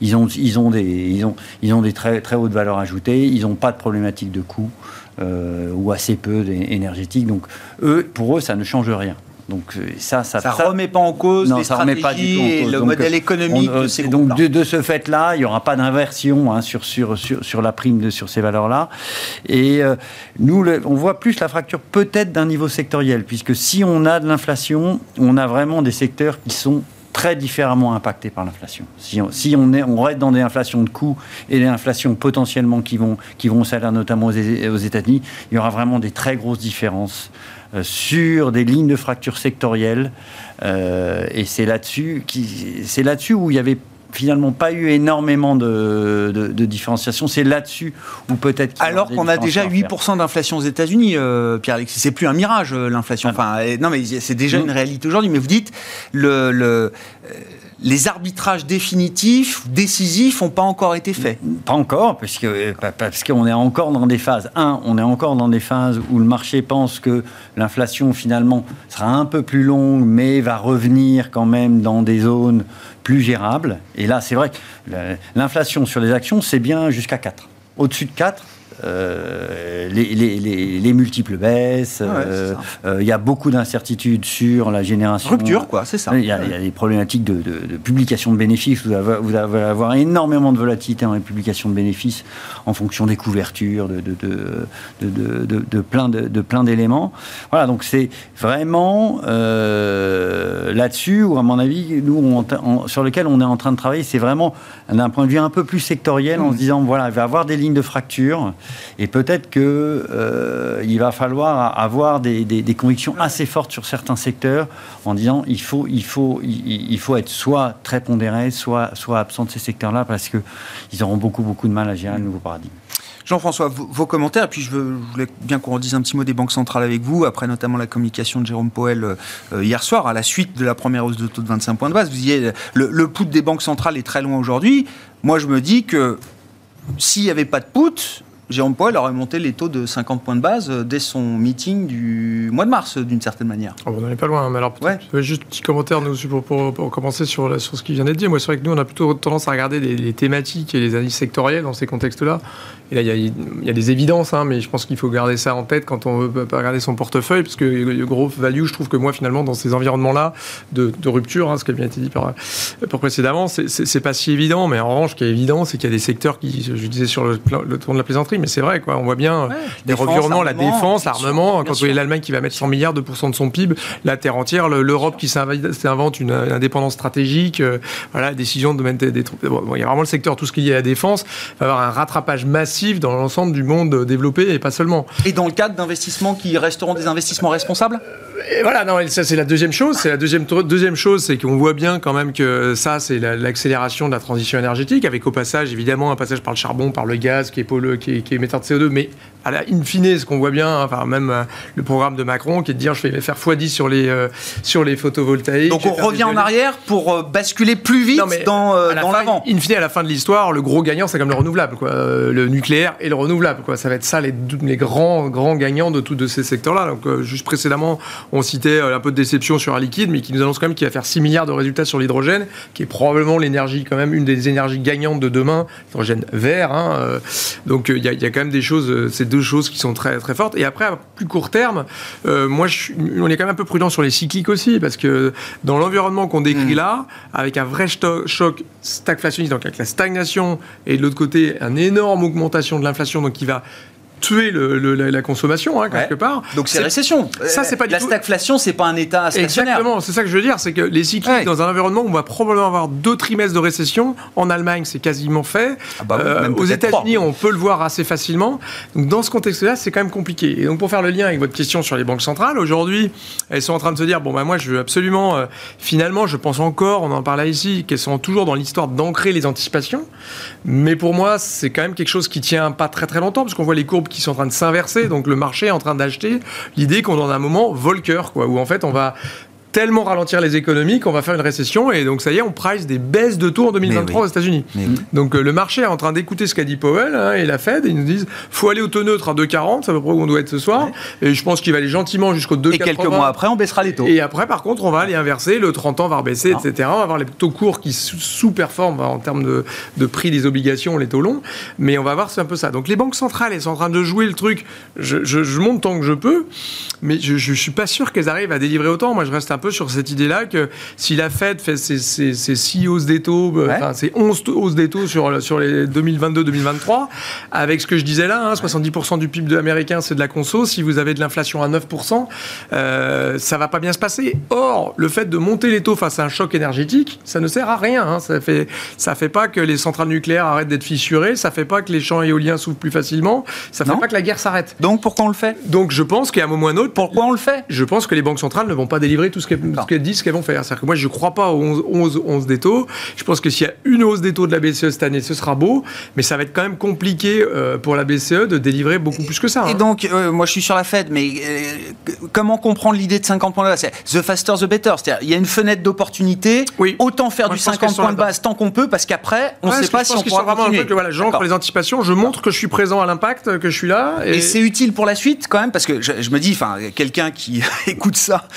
Ils ont, ils ont des, ils ont, ils ont des très, très hautes valeurs ajoutées. Ils n'ont pas de problématique de coût euh, ou assez peu énergétique. Donc, eux, pour eux, ça ne change rien. Donc euh, ça, ça, ça, remet pas en cause les stratégies et le modèle économique. de donc de, ce fait-là, il n'y aura pas d'inversion hein, sur, sur, sur, sur, la prime de, sur ces valeurs-là. Et euh, nous, on voit plus la fracture peut-être d'un niveau sectoriel, puisque si on a de l'inflation, on a vraiment des secteurs qui sont très différemment impactés par l'inflation. Si, on, est, reste dans des inflations de coûts et des inflations potentiellement qui vont, qui vont au notamment aux, aux États-Unis, il y aura vraiment des très grosses différences euh, sur des lignes de fracture sectorielles. Euh, et c'est là-dessus, c'est là-dessus où il y avait finalement pas eu énormément de, de, différenciation. C'est là-dessus où peut-être. Alors qu'on a déjà 8% d'inflation aux États-Unis, euh, Pierre-Alexis. C'est plus un mirage, l'inflation. Enfin, non, mais c'est déjà une réalité aujourd'hui. Mais vous dites, le, le les arbitrages définitifs, décisifs, n'ont pas encore été faits Pas encore, parce que parce qu'on est encore dans des phases. Un, on est encore dans des phases où le marché pense que l'inflation finalement sera un peu plus longue, mais va revenir quand même dans des zones plus gérables. Et là, c'est vrai que l'inflation sur les actions, c'est bien jusqu'à 4. Au-dessus de 4, euh, les, les, multiples baisses. Ah euh, euh, il y a beaucoup d'incertitudes sur la génération. Rupture, quoi, c'est ça. Il y, a, des problématiques de, publication de bénéfices. Vous allez, vous avoir énormément de volatilité dans les publications de bénéfices en fonction des couvertures, de, de, plein de, plein d'éléments. Voilà, donc c'est vraiment là-dessus où, à mon avis, nous, sur lequel on est en train de travailler, c'est vraiment d'un point de vue un peu plus sectoriel, en se disant, voilà, il va y avoir des lignes de fracture. Et peut-être qu'il euh, va falloir avoir des, convictions assez fortes sur certains secteurs en disant il faut, il faut, il, faut être soit très pondéré, soit, soit absent de ces secteurs-là parce qu'ils auront beaucoup, beaucoup de mal à gérer le nouveau paradigme. Jean-François, vos, commentaires, et puis je, voulais bien qu'on redise un petit mot des banques centrales avec vous, après notamment la communication de Jérôme Poel euh, hier soir, à la suite de la première hausse de taux de 25 points de base. Vous disiez, le, le put des banques centrales est très loin aujourd'hui. Moi, je me dis que s'il n'y avait pas de put, Jérôme Powell aurait monté les taux de 50 points de base euh, dès son meeting du mois de mars, euh, d'une certaine manière. Oh, on n'en est pas loin, mais alors juste un petit commentaire nous, pour, pour, commencer sur, sur ce qui vient d'être dit. Moi, c'est vrai que nous, on a plutôt tendance à regarder les, thématiques et les analyses sectorielles dans ces contextes-là. Et là, il y, a des évidences, hein, mais je pense qu'il faut garder ça en tête quand on veut pas regarder son portefeuille, parce que le gros value, je trouve que moi, finalement, dans ces environnements-là de, rupture, hein, ce qui a bien été dit par, précédemment, c'est pas si évident. Mais en revanche, ce qui est évident, c'est qu'il y a des secteurs qui, je disais sur le, le tour de la plaisanterie, mais c'est vrai, quoi. On voit bien des revirements, la défense, l'armement. Quand vous voyez l'Allemagne qui va mettre 100 milliards de pourcents de son PIB, la terre entière, l'Europe qui s'invente une, indépendance stratégique, euh, voilà, décision de mettre des, troupes. il y a vraiment le secteur, tout ce qui est à la défense, va avoir un rattrapage massif dans l'ensemble du monde développé et pas seulement. Et dans le cadre d'investissements qui resteront des investissements responsables? Et voilà, non, ça c'est la deuxième chose. C'est la deuxième, deuxième chose, c'est qu'on voit bien quand même que ça, c'est l'accélération de la transition énergétique, avec au passage, évidemment, un passage par le charbon, par le gaz, qui est, qui qui est émetteur de CO2, mais à la in fine, ce qu'on voit bien, enfin, même euh, le programme de Macron, qui est de dire je vais faire x10 sur les, euh, sur les photovoltaïques. Donc on revient en arrière pour euh, basculer plus vite dans, dans l'avant. In fine, à la fin de l'histoire, le gros gagnant, c'est comme le renouvelable, quoi. le nucléaire et le renouvelable. Quoi. Ça va être ça les, les grands, grands gagnants de tous de ces secteurs-là. Donc juste précédemment, on citait un peu de déception sur un liquide, mais qui nous annonce quand même qu'il va faire 6 milliards de résultats sur l'hydrogène, qui est probablement l'énergie, quand même, une des énergies gagnantes de demain, l'hydrogène vert. Hein, donc il y, y, a quand même des choses, deux choses qui sont très, très fortes. Et après, à plus court terme, euh, moi, je, on est quand même un peu prudent sur les cycliques aussi, parce que dans l'environnement qu'on décrit mm. là, avec un vrai choc stagflationniste, donc avec la stagnation, et de l'autre côté, une énorme augmentation de l'inflation, donc qui va tuer le, la, consommation hein, quelque part. Donc c'est récession. Ça c'est pas la stagflation, c'est pas un état stationnaire. Exactement, c'est ça que je veux dire, c'est que les cycles dans un environnement où on va probablement avoir deux trimestres de récession. En Allemagne, c'est quasiment fait. Ah bah euh, aux États-Unis, on peut le voir assez facilement. Donc dans ce contexte-là, c'est quand même compliqué. Et donc pour faire le lien avec votre question sur les banques centrales, aujourd'hui, elles sont en train de se dire bon bah moi je veux absolument, euh, finalement, je pense encore, on en parlait ici, qu'elles sont toujours dans l'histoire d'ancrer les anticipations. Mais pour moi, c'est quand même quelque chose qui tient pas très très longtemps parce qu'on voit les courbes qui sont en train de s'inverser, donc le marché est en train d'acheter l'idée qu'on est dans un moment volcker, quoi, où en fait on va tellement ralentir les économies qu'on va faire une récession et donc ça y est, on price des baisses de taux en 2023 aux États-Unis. Donc euh, le marché est en train d'écouter ce qu'a dit Powell hein, et la Fed et ils nous disent faut aller au taux neutre à 2,40, c'est à peu près où on doit être ce soir. Et je pense qu'il va aller gentiment jusqu'au 2,80. Et quelques mois après, on baissera les taux. Et après, par contre, on va aller inverser, le 30 ans va rebaisser, etc. On va avoir les taux courts qui sous-performent en termes de, de, prix des obligations, les taux longs. Mais on va voir, c'est un peu ça. Donc les banques centrales, elles sont en train de jouer le truc. Je, je, je monte tant que je peux, mais je ne suis pas sûr qu'elles arrivent à délivrer autant. Moi, je reste un peu sur cette idée-là que si la Fed fait ses, ses, ses 6 hausses des taux, euh, enfin ses 11 hausses des taux sur, sur les 2022-2023, avec ce que je disais là, hein, 70% du PIB américain, c'est de la conso. Si vous avez de l'inflation à 9%, euh, ça va pas bien se passer. Or, le fait de monter les taux face à un choc énergétique, ça ne sert à rien. Hein. Ça fait, ça fait pas que les centrales nucléaires arrêtent d'être fissurées, ça fait pas que les champs éoliens s'ouvrent plus facilement, ça fait pas que la guerre s'arrête. Donc, pourquoi on le fait? Donc, je pense qu'à un moment ou à un autre, pourquoi on le fait? Je pense que les banques centrales ne vont pas délivrer tout ce qu'elles disent qu'elles vont faire. C'est-à-dire que moi, je ne crois pas aux 11, 11, des taux. Je pense que s'il y a une hausse des taux de la BCE cette année, ce sera beau, mais ça va être quand même compliqué euh, pour la BCE de délivrer beaucoup plus que ça. Et hein. donc, euh, moi, je suis sur la Fed, mais euh, comment comprendre l'idée de 50 points de base? The faster, the better. C'est-à-dire, il y a une fenêtre d'opportunité. Oui. Autant faire du 50 points de base tant qu'on peut, parce qu'après, on ne sait pas si on pourra vraiment continuer. Un voilà, j'entre les anticipations, je montre que je suis présent à l'impact, que je suis là. Et, et c'est utile pour la suite, quand même, parce que je, je me dis, enfin, quelqu'un qui écoute ça,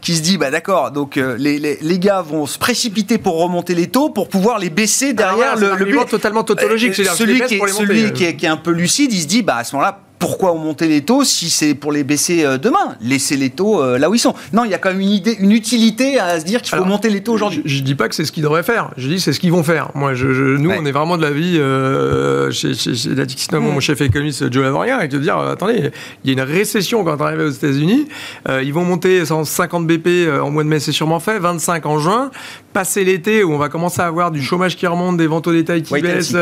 qui se dit, bah d'accord, donc euh, les, les, les, gars vont se précipiter pour remonter les taux pour pouvoir les baisser derrière Alors voilà, le, le totalement tautologique. Euh, celui, qui est, celui qui, est, qui est un peu lucide, il se dit, bah à ce moment-là, pourquoi augmenter les taux si c'est pour les baisser demain Laisser les taux là où ils sont. Non, il y a quand même une idée, une utilité à se dire qu'il faut Alors, monter les taux aujourd'hui. Je, je, dis pas que c'est ce qu'ils devraient faire. Je dis c'est ce qu'ils vont faire. Moi, je, je, nous, ouais. on est vraiment de l'avis euh, chez, chez, chez la mmh. mon chef économiste Joe Lavoria, et de dire euh, attendez, il y a une récession quand on arrive aux États-Unis. Euh, ils vont monter 150 BP en mois de mai, c'est sûrement fait. 25 en juin. Passer l'été où on va commencer à avoir du chômage qui remonte, des ventes au détail qui baissent,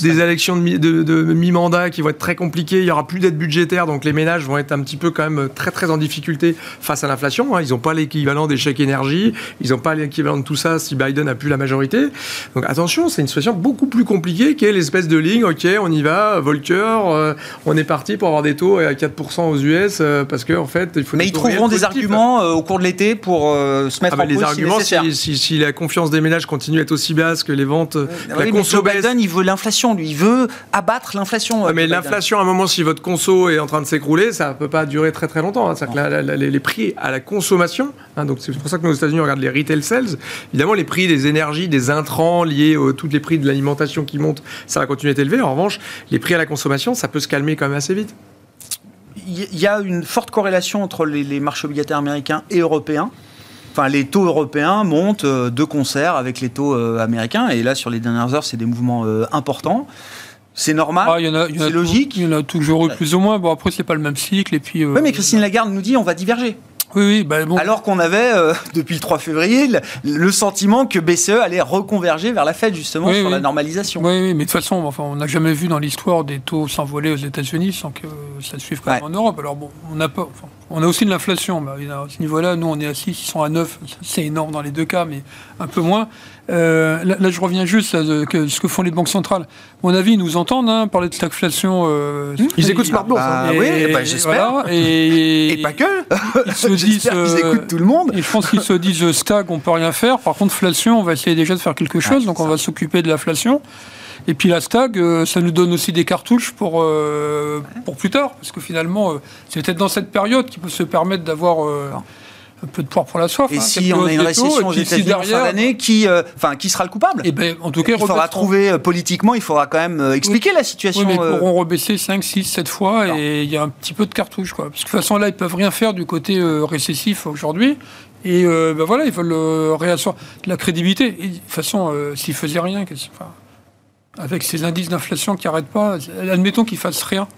des élections de, de, de mi-mandat qui vont être très compliquées. Il y aura plus d'aide budgétaire donc les ménages vont être un petit peu quand même très très en difficulté face à l'inflation. Hein. Ils n'ont pas l'équivalent des chèques énergie, ils n'ont pas l'équivalent de tout ça si Biden n'a plus la majorité. Donc attention, c'est une situation beaucoup plus compliquée qu'est l'espèce de ligne, ok, on y va, Volcker, euh, on est parti pour avoir des taux à 4% aux US euh, parce qu'en en fait, il faut... Mais ils trouveront des arguments euh, au cours de l'été pour se mettre ah, en les arguments, si, si, si, la confiance des ménages continue à être aussi basse que les ventes... la oui, Joe Biden, il veut l'inflation, lui, il veut abattre l'inflation. Ah, mais l'inflation, à un moment, si conso est en train de s'écrouler, ça ne peut pas durer très très longtemps. Hein. Que la, la, les prix à la consommation, hein, donc c'est pour ça que nos États-Unis regardent les retail sales, évidemment les prix des énergies, des intrants liés à tous les prix de l'alimentation qui montent, ça va continuer d'être élevé. En revanche, les prix à la consommation, ça peut se calmer quand même assez vite. Il y a une forte corrélation entre les, les marchés obligataires américains et européens. Enfin, les taux européens montent euh, de concert avec les taux euh, américains. Et là, sur les dernières heures, c'est des mouvements euh, importants. C'est normal, ah, c'est logique. Il y en a toujours eu plus ou moins. Bon, après, c'est pas le même cycle. Et puis, oui, mais Christine Lagarde nous dit on va diverger. Oui, oui, bah bon. Alors qu'on avait, euh, depuis le 3 février, le, sentiment que BCE allait reconverger vers la Fed, justement, oui, sur la normalisation. Oui, oui, mais de toute façon, enfin, on n'a jamais vu dans l'histoire des taux s'envoler aux États-Unis sans que ça suive quand même ouais. en Europe. Alors bon, on a, pas, enfin, on a aussi de l'inflation. À ce niveau-là, nous, on est à 6, ils sont à 9. C'est énorme dans les deux cas, mais un peu moins. Euh, là, là, je reviens juste à ce que, ce que, font les banques centrales. À mon avis, ils nous entendent hein, parler de stagflation. Euh, mmh, ils écoutent Smart Bourse. Bah, hein. Oui, bah, j'espère. Voilà, et, et, pas que. Ils se disent. Euh, ils écoutent tout le monde. Et je pense qu'ils se disent stag, on peut rien faire. Par contre, inflation, on va essayer déjà de faire quelque chose. Ah, donc, on va s'occuper de l'inflation. Et puis la stag, euh, ça nous donne aussi des cartouches pour, euh, pour plus tard. Parce que finalement, euh, c'est peut-être dans cette période qu'il peut se permettre d'avoir un peu de poire pour la soif. Et hein, si on a une récession aux États-Unis en fin d'année, qui, enfin, qui sera le coupable? Et ben, en tout cas, il faudra trouver politiquement, il faudra quand même expliquer oui. la situation. Oui, mais ils pourront rebaisser 5, 6, 7 fois non. et il y a un petit peu de cartouche. Quoi. Parce que de toute façon, là, ils peuvent rien faire du côté récessif aujourd'hui. Et euh, ben voilà, ils veulent euh, réasseoir de la crédibilité. Et de toute façon, euh, s'ils faisaient rien, enfin, avec ces indices d'inflation qui n'arrêtent pas, admettons qu'ils fassent rien.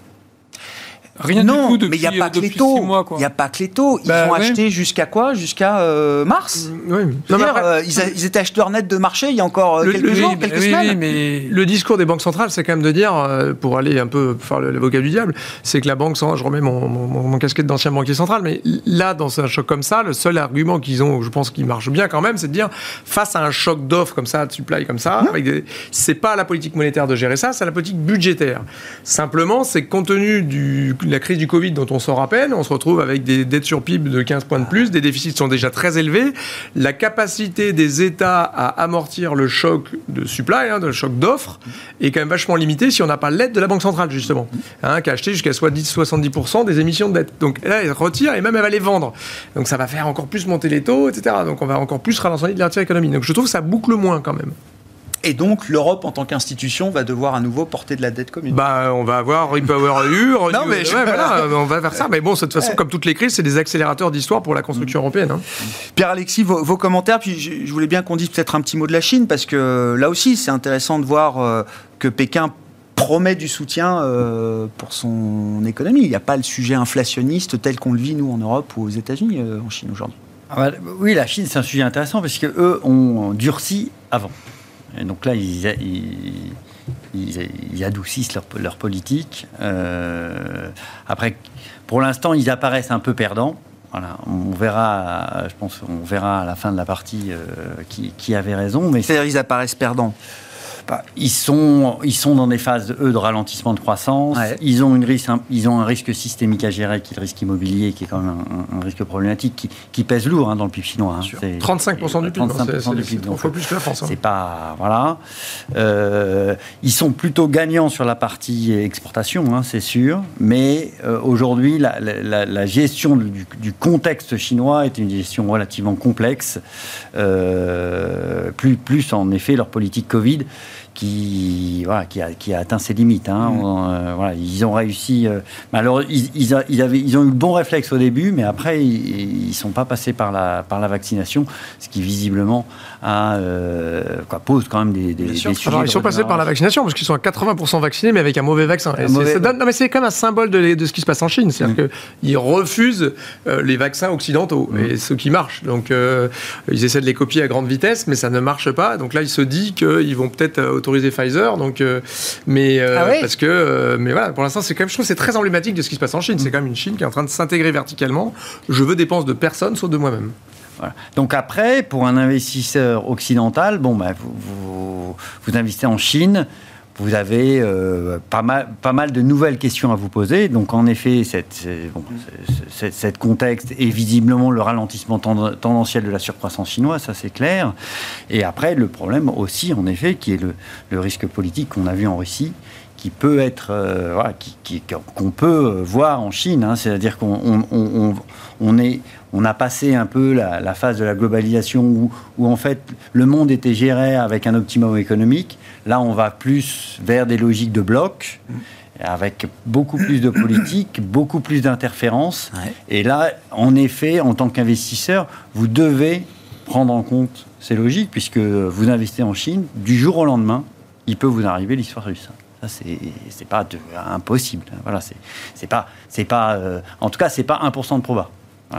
Rien non, du tout depuis, mais il n'y a pas que les taux. Il n'y a pas que les taux. Ils bah, ont ouais. acheté jusqu'à quoi? Jusqu'à euh, mars? Oui. Non, dire, après... euh, ils, a, ils, étaient acheteurs nets de marché il y a encore le, quelques le, jours, oui, quelques oui, semaines. mais... Le discours des banques centrales, c'est quand même de dire, euh, pour aller un peu faire l'avocat du diable, c'est que la banque, je remets mon, mon, mon casquette d'ancien banquier central, mais là, dans un choc comme ça, le seul argument qu'ils ont, je pense qui marche bien quand même, c'est de dire, face à un choc d'offres comme ça, de supply comme ça, mmh. c'est pas la politique monétaire de gérer ça, c'est la politique budgétaire. Simplement, c'est compte tenu du, la crise du Covid dont on sort à peine, on se retrouve avec des dettes sur PIB de 15 points de plus, des déficits sont déjà très élevés. La capacité des États à amortir le choc de supply, hein, le choc d'offres, est quand même vachement limitée si on n'a pas l'aide de la Banque centrale, justement, hein, qui a acheté jusqu'à 70% des émissions de dette. Donc là, elle retire et même elle va les vendre. Donc ça va faire encore plus monter les taux, etc. Donc on va encore plus ralentir l'économie. Donc je trouve que ça boucle moins quand même. Et donc l'Europe en tant qu'institution va devoir à nouveau porter de la dette commune. Bah, on va avoir Repower EU. non mais on va faire ça. Mais bon, de toute façon, comme toutes les crises, c'est des accélérateurs d'histoire pour la construction européenne. Hein. Pierre-Alexis, vos, commentaires. Puis je, voulais bien qu'on dise peut-être un petit mot de la Chine parce que là aussi, c'est intéressant de voir euh, que Pékin promet du soutien euh, pour son économie. Il n'y a pas le sujet inflationniste tel qu'on le vit nous en Europe ou aux États-Unis euh, en Chine aujourd'hui. Ah bah, oui, la Chine, c'est un sujet intéressant parce qu'eux ont durci avant. Et donc là, ils, ils, adoucissent leur, leur politique. Euh, après, pour l'instant, ils apparaissent un peu perdants. Voilà, on verra, je pense, on verra à la fin de la partie euh, qui, qui, avait raison. Mais c'est-à-dire, ils apparaissent perdants ils, sont, ils sont dans des phases, eux, de ralentissement de croissance. Ils, ont une risque, ils ont un risque systémique à gérer, qui est le risque immobilier, qui est quand même un, risque problématique, qui, pèse lourd hein, dans le PIB chinois. Hein. 35% du PIB. 35% du PIB. faut plus que la France. Hein. C'est pas. Voilà. Euh, ils sont plutôt gagnants sur la partie exportation, hein, c'est sûr. Mais euh, aujourd'hui, la, gestion du, contexte chinois est une gestion relativement complexe. Euh, plus, plus, en effet, leur politique Covid qui, voilà, qui, a, qui a atteint ses limites. Hein. Mm. Euh, voilà, ils ont réussi. Euh, alors, ils, ils, avaient, ils, ont eu le bon réflexe au début, mais après, ils ne sont pas passés par la, par la vaccination, ce qui visiblement a, euh, quoi, pose quand même des, des, sujets. Alors, ils sont passés par la vaccination, parce qu'ils sont à 80% vaccinés, mais avec un mauvais vaccin. non, mais c'est quand même un symbole de, de, ce qui se passe en Chine. C'est-à-dire mm. qu'ils refusent les vaccins occidentaux, mm. et ceux qui marchent. Donc, ils essaient de les copier à grande vitesse, mais ça ne marche pas. Donc là, il se dit qu'ils vont peut-être autoriser Pfizer, donc, euh, mais euh, ah parce que, euh, mais voilà, pour l'instant, c'est quand même, je trouve, c'est très emblématique de ce qui se passe en Chine. C'est quand même une Chine qui est en train de s'intégrer verticalement. Je veux dépenses de personne, sauf de moi-même. Voilà. Donc après, pour un investisseur occidental, bon, bah, vous, vous, vous investissez en Chine vous avez euh, pas, mal, pas mal de nouvelles questions à vous poser. Donc, en effet, cette, contexte est visiblement le ralentissement tendanciel de la surcroissance chinoise, ça c'est clair. Et après, le problème aussi, en effet, qui est le, risque politique qu'on a vu en Russie, qui peut être, euh, qu'on peut voir en Chine. Hein. C'est-à-dire qu'on on, on, est, on a passé un peu la, phase de la globalisation où, où, en fait le monde était géré avec un optimum économique. Là, on va plus vers des logiques de blocs. avec beaucoup plus de politique, beaucoup plus d'interférences. Et là, en effet, en tant qu'investisseur, vous devez prendre en compte ces logiques, puisque vous investissez en Chine, du jour au lendemain, il peut vous arriver l'histoire russe. Ça, c'est pas impossible. Voilà, c'est pas, c'est pas, euh, en tout cas, c'est pas 1% de proba.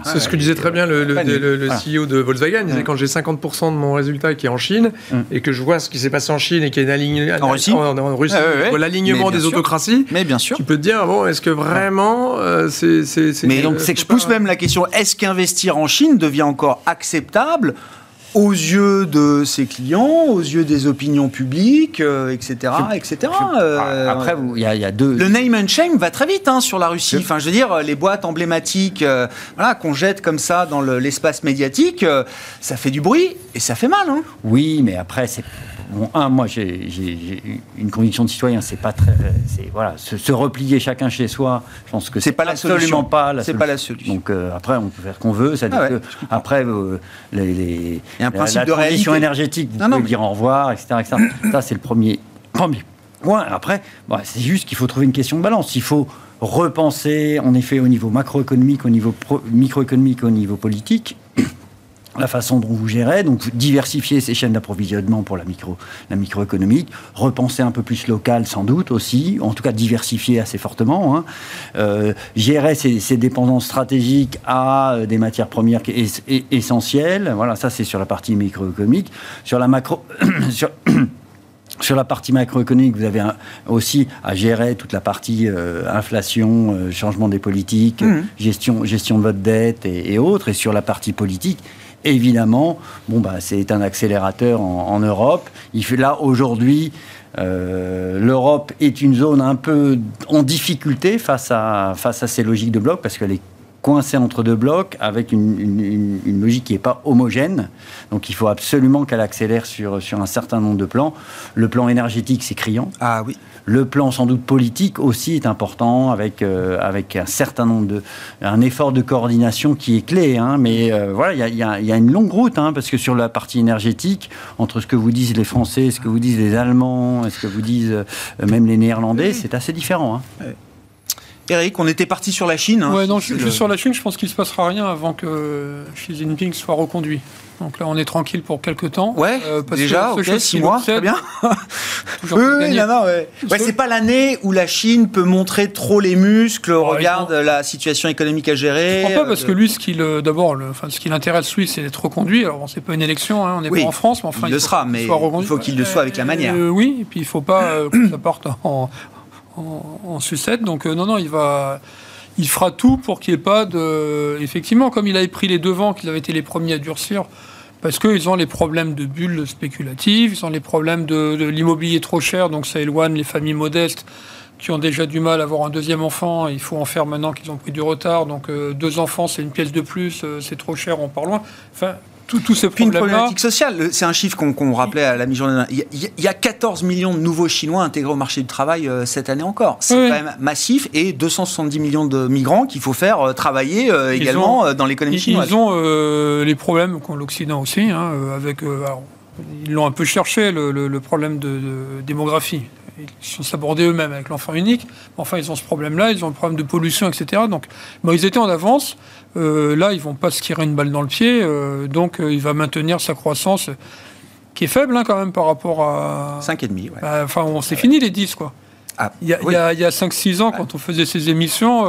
C'est ce que disait très bien le, CEO de Volkswagen. Il disait quand j'ai 50% de mon résultat qui est en Chine hum. et que je vois ce qui s'est passé en Chine et qu'il y a une en Russie, en, Russie l'alignement des autocraties. Mais bien sûr. Tu peux te dire bon, est-ce que vraiment euh, c'est Mais donc c'est que je pousse même la question est-ce qu'investir en Chine devient encore acceptable aux yeux de ses clients, aux yeux des opinions publiques, etc., euh, etc. Euh, après, il y, a deux. Le name and shame va très vite hein, sur la Russie. Enfin, je veux dire, les boîtes emblématiques, euh, voilà, qu'on jette comme ça dans l'espace médiatique, ça fait du bruit et ça fait mal. Hein. Oui, mais après, c'est Bon, un, moi, j'ai une conviction de citoyen, c'est pas très. Voilà, se, replier chacun chez soi, je pense que c'est pas absolument pas la solution. pas la solution. Donc euh, après, on peut faire ce qu'on veut. Ça ah que après, euh, les, les, Il y a un principe la, de transition énergétique, vous pouvez dire au revoir, etc. etc. ça, c'est le premier, premier point. Après, bah, c'est juste qu'il faut trouver une question de balance. Il faut repenser, en effet, au niveau macroéconomique, au niveau microéconomique, au niveau politique la façon dont vous gérez, donc diversifier ces chaînes d'approvisionnement pour la, micro, la microéconomique, repenser un peu plus local sans doute aussi, en tout cas diversifier assez fortement, hein. euh, gérer ces, dépendances stratégiques à euh, des matières premières essentielles, voilà, ça c'est sur la partie microéconomique. Sur la macro... sur, la partie macroéconomique, vous avez aussi à gérer toute la partie euh, inflation, changement des politiques, mmh. gestion, gestion de votre dette et, et, autres. Et sur la partie politique, évidemment, bon, bah, c'est un accélérateur en, Europe. Il fait là, aujourd'hui, l'Europe est une zone un peu en difficulté face à, face à ces logiques de bloc parce qu'elle est coincée entre deux blocs avec une, logique qui n'est pas homogène. Donc il faut absolument qu'elle accélère sur, sur un certain nombre de plans. Le plan énergétique, c'est criant. Ah oui. Le plan sans doute politique aussi est important avec, euh, avec un certain nombre de... un effort de coordination qui est clé. Hein, mais euh, voilà, il y a, y a, une longue route hein, parce que sur la partie énergétique, entre ce que vous disent les Français, ce que vous disent les Allemands, ce que vous disent euh, même les Néerlandais, c'est assez différent. Hein. Eric, on était parti sur la Chine. Hein. Ouais, non, je, sur la Chine, je pense qu'il ne se passera rien avant que Xi Jinping soit reconduit. Donc là, on est tranquille pour quelques temps. Ouais, euh, déjà, ok, six mois, très bien. oui, non, non, ouais. ouais c'est pas l'année où la Chine peut montrer trop les muscles, regarde la situation économique à gérer. Je crois pas, parce euh, que lui, ce qui d'abord, enfin, ce qui l'intéresse, lui, c'est d'être reconduit. Alors, c'est pas une élection, hein, on n'est pas en France, mais enfin, il, le sera, mais il faut qu'il le soit avec la manière. Euh, oui, et puis il faut pas que ça parte en, en, sucette. Donc euh, non, non, il va, il fera tout pour qu'il n'y ait pas de. Effectivement, comme il avait pris les devants, qu'ils avaient été les premiers à durcir, parce qu'ils ont les problèmes de bulles spéculatives, ils ont les problèmes de, l'immobilier trop cher, donc ça éloigne les familles modestes qui ont déjà du mal à avoir un deuxième enfant. Il faut en faire maintenant qu'ils ont pris du retard. Donc euh, deux enfants, c'est une pièce de plus, euh, c'est trop cher, on part loin. Enfin, tout, ce Puis une problématique sociale, c'est un chiffre qu'on rappelait à la mi-journée. Il, y a 14 millions de nouveaux Chinois intégrés au marché du travail euh, cette année encore. C'est quand même massif et 270 millions de migrants qu'il faut faire euh, travailler euh, également dans l'économie chinoise. Ils ont les problèmes qu'ont l'Occident aussi, hein, avec. ils l'ont un peu cherché, le, problème de, démographie ils sont sabordés eux-mêmes avec l'enfant unique. Enfin, ils ont ce problème-là, ils ont le problème de pollution, etc. Donc, bon, ils étaient en avance. Euh, là, ils vont pas se tirer une balle dans le pied. Euh, donc, euh, il va maintenir sa croissance, qui est faible hein, quand même par rapport à. 5,5, ouais. Bah, enfin, on s'est fini les 10, quoi. Ah, il, y a, y a, 5-6 ans, quand on faisait ces émissions.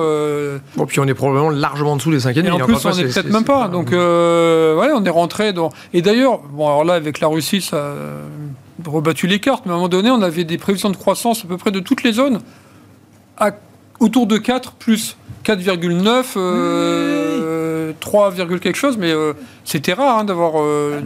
Bon, puis on est probablement largement en dessous des 5,5. Et en plus, on n'est peut-être même pas. Donc, ouais, on est rentré dans. Et d'ailleurs, bon, alors là, avec la Russie, ça a rebattu les cartes. Mais à un moment donné, on avait des prévisions de croissance à peu près de toutes les zones à autour de 4 plus 4,9, 3, euh, quelque chose, mais euh, c'était rare hein, d'avoir. Euh,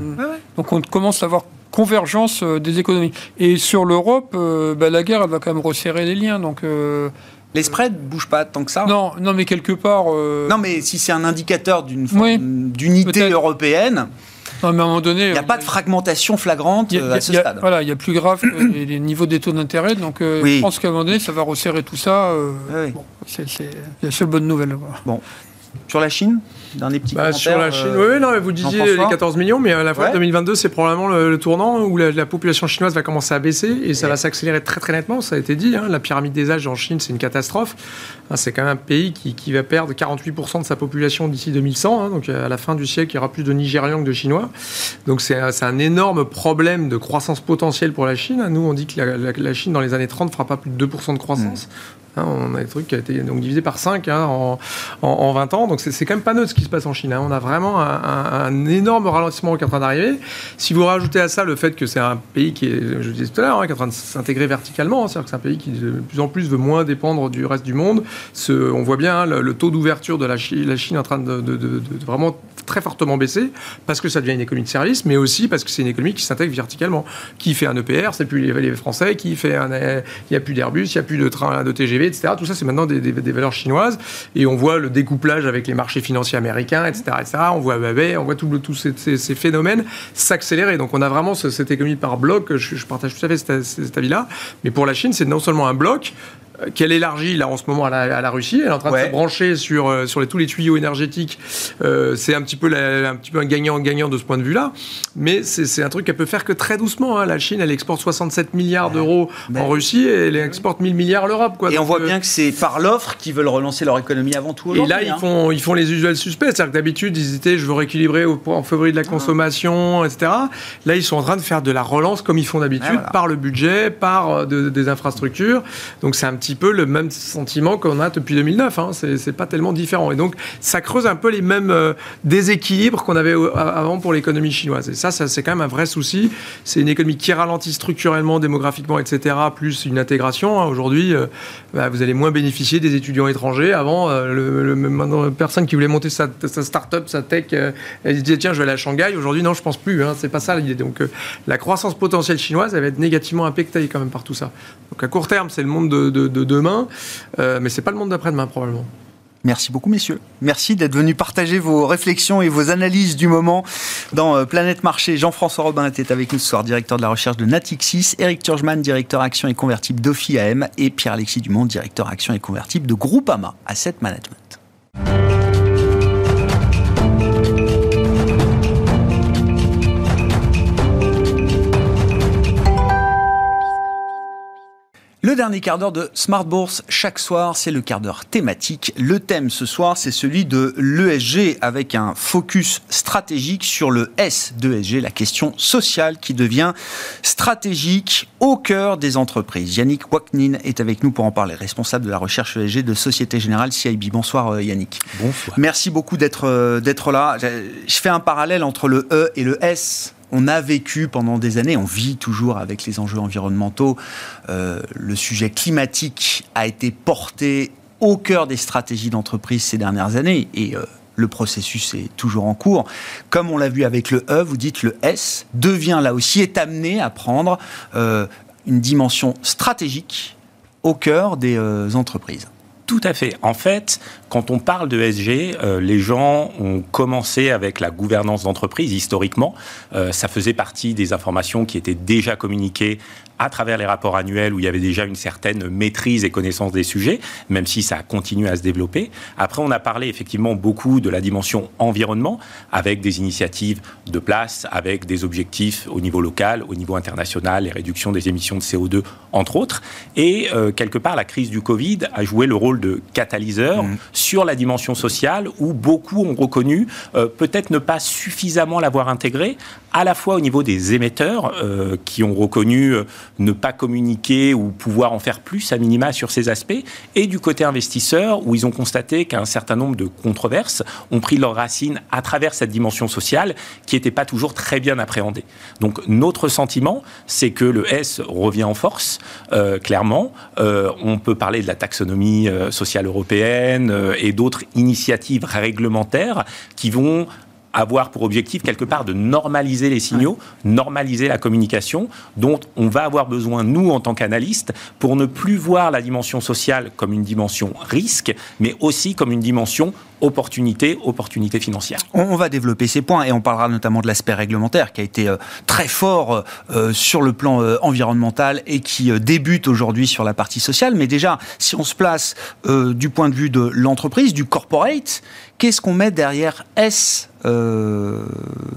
donc on commence à avoir convergence des économies. Et sur l'Europe, bah, la guerre, elle va quand même resserrer les liens. Donc. les spreads ne bougent pas tant que ça Non, non mais quelque part. Non, mais si c'est un indicateur d'une d'unité européenne. Non, mais à un moment donné. Il n'y a pas de fragmentation flagrante à ce stade. Voilà, il y a plus grave les niveaux des taux d'intérêt. Donc, je pense qu'à un moment donné, ça va resserrer tout ça. C'est la seule bonne nouvelle. Bon. Sur la Chine Petit bah, Sur la Chine, euh, oui, non, vous disiez les 14 millions, mais à la fin de 2022, c'est probablement le, tournant où la, population chinoise va commencer à baisser et ça va s'accélérer très très nettement. Ça a été dit, hein, la pyramide des âges en Chine, c'est une catastrophe. Hein, c'est quand même un pays qui, qui va perdre 48% de sa population d'ici 2100. Hein, donc à la fin du siècle, il y aura plus de Nigérians que de Chinois. Donc c'est un énorme problème de croissance potentielle pour la Chine. Nous, on dit que la, Chine, dans les années 30, ne fera pas plus de 2% de croissance. Mmh. On a des trucs qui ont été donc, divisés par 5 en, en, 20 ans. Donc c'est quand même pas neutre ce qui se passe en Chine. Hein. On a vraiment un, énorme ralentissement qui est en train d'arriver. Si vous rajoutez à ça le fait que c'est un pays qui est, je disais tout à l'heure, hein, qui est en train de s'intégrer verticalement, hein. c'est-à-dire que c'est un pays qui de plus en plus veut moins dépendre du reste du monde. On voit bien le, taux d'ouverture de la Chine, la Chine en train de, vraiment très fortement baissé parce que ça devient une économie de service, mais aussi parce que c'est une économie qui s'intègre verticalement. Qui fait un EPR, c'est plus les, Français, qui fait un, il n'y a plus d'Airbus, il n'y a plus de train, de TGV, etc. Tout ça, c'est maintenant des, valeurs chinoises. Et on voit le découplage avec les marchés financiers américains, etc. etc. On voit on voit tous ces, phénomènes s'accélérer. Donc on a vraiment cette économie par bloc. Je, partage tout à fait cet, avis-là. Mais pour la Chine, c'est non seulement un bloc, qu'elle élargit là en ce moment à la, Russie. Elle est en train de se brancher sur, euh, sur les, tous les tuyaux énergétiques. Euh, c'est un petit peu un petit peu un gagnant gagnant de ce point de vue-là. Mais c'est un truc qu'elle peut faire que très doucement. Hein. La Chine, elle exporte 67 milliards d'euros en Russie et elle exporte 1000 milliards à l'Europe. Et on voit bien que c'est par l'offre qu'ils veulent relancer leur économie avant tout. Et là, ils hein. font ils font les usuels suspects. C'est-à-dire que d'habitude, ils étaient je veux rééquilibrer en février de la ah. consommation, etc. Là, ils sont en train de faire de la relance comme ils font d'habitude par le budget, par des infrastructures. Donc c'est un petit petit peu le même sentiment qu'on a depuis 2009. Hein. C'est pas tellement différent. Et donc, ça creuse un peu les mêmes euh, déséquilibres qu'on avait avant pour l'économie chinoise. Et ça, c'est quand même un vrai souci. C'est une économie qui ralentit structurellement, démographiquement, etc., plus une intégration. Hein. Aujourd'hui, euh, bah, vous allez moins bénéficier des étudiants étrangers. Avant, euh, le, personne qui voulait monter sa, sa start-up, sa tech, elle disait tiens, je vais aller à Shanghai. Aujourd'hui, non, je pense plus. Hein. C'est pas ça l'idée. Donc, la croissance potentielle chinoise, elle va être négativement impactée quand même par tout ça. Donc, à court terme, c'est le monde de, de, de demain, mais c'est pas le monde d'après-demain probablement. Merci beaucoup, messieurs. Merci d'être venus partager vos réflexions et vos analyses du moment dans euh, Planète Marché. Jean-François Robin était avec nous ce soir, directeur de la recherche de Natixis, Eric Turgeman, directeur action et convertible d'Ophi AM, et Pierre-Alexis Dumont, directeur action et convertible de Groupama Asset Management. Le dernier quart d'heure de Smart Bourse, chaque soir, c'est le quart d'heure thématique. Le thème ce soir, c'est celui de l'ESG avec un focus stratégique sur le S de ESG, la question sociale qui devient stratégique au cœur des entreprises. Yannick Waknin est avec nous pour en parler, responsable de la recherche ESG de Société Générale CIB. Bonsoir euh, Yannick. Bonsoir. Merci beaucoup d'être euh, d'être là. Je fais un parallèle entre le E et le S on a vécu pendant des années, on vit toujours avec les enjeux environnementaux. Euh, le sujet climatique a été porté au cœur des stratégies d'entreprise ces dernières années et euh, le processus est toujours en cours. Comme on l'a vu avec le E, vous dites le S devient là aussi, est amené à prendre euh, une dimension stratégique au cœur des entreprises. Tout à fait. En fait, quand on parle de SG, euh, les gens ont commencé avec la gouvernance d'entreprise historiquement. Euh, ça faisait partie des informations qui étaient déjà communiquées à travers les rapports annuels où il y avait déjà une certaine maîtrise et connaissance des sujets, même si ça a continué à se développer. Après, on a parlé effectivement beaucoup de la dimension environnement, avec des initiatives de place, avec des objectifs au niveau local, au niveau international, les réductions des émissions de CO2, entre autres. Et euh, quelque part, la crise du Covid a joué le rôle de catalyseur mmh. sur la dimension sociale, où beaucoup ont reconnu euh, peut-être ne pas suffisamment l'avoir intégré, à la fois au niveau des émetteurs, euh, qui ont reconnu ne pas communiquer ou pouvoir en faire plus à minima sur ces aspects, et du côté investisseur, où ils ont constaté qu'un certain nombre de controverses ont pris leurs racines à travers cette dimension sociale qui n'était pas toujours très bien appréhendée. Donc notre sentiment, c'est que le S revient en force, euh, clairement. Euh, on peut parler de la taxonomie euh, sociale européenne et d'autres initiatives réglementaires qui vont avoir pour objectif quelque part de normaliser les signaux, normaliser la communication, dont on va avoir besoin, nous, en tant qu'analystes, pour ne plus voir la dimension sociale comme une dimension risque, mais aussi comme une dimension opportunité, opportunité financière. On va développer ces points et on parlera notamment de l'aspect réglementaire qui a été euh, très fort euh, sur le plan euh, environnemental et qui débute aujourd'hui sur la partie sociale. Mais déjà, si on se place du point de vue de l'entreprise, du corporate, qu'est-ce qu'on met derrière S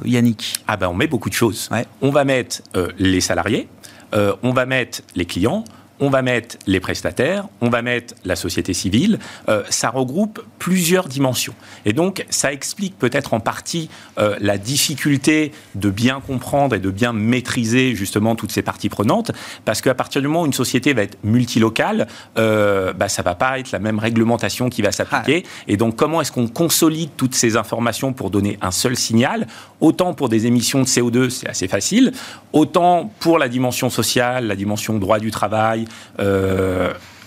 Yannick? Ah ben on met beaucoup de choses. On va mettre les salariés, on va mettre les clients, on va mettre les prestataires, on va mettre la société civile. Euh, ça regroupe plusieurs dimensions. Et donc, ça explique peut-être en partie euh, la difficulté de bien comprendre et de bien maîtriser justement toutes ces parties prenantes, parce qu'à partir du moment où une société va être multilocale, euh, bah, ça va pas être la même réglementation qui va s'appliquer. Ah. Et donc, comment est-ce qu'on consolide toutes ces informations pour donner un seul signal? Autant pour des émissions de CO2, c'est assez facile. Autant pour la dimension sociale, la dimension droit du travail,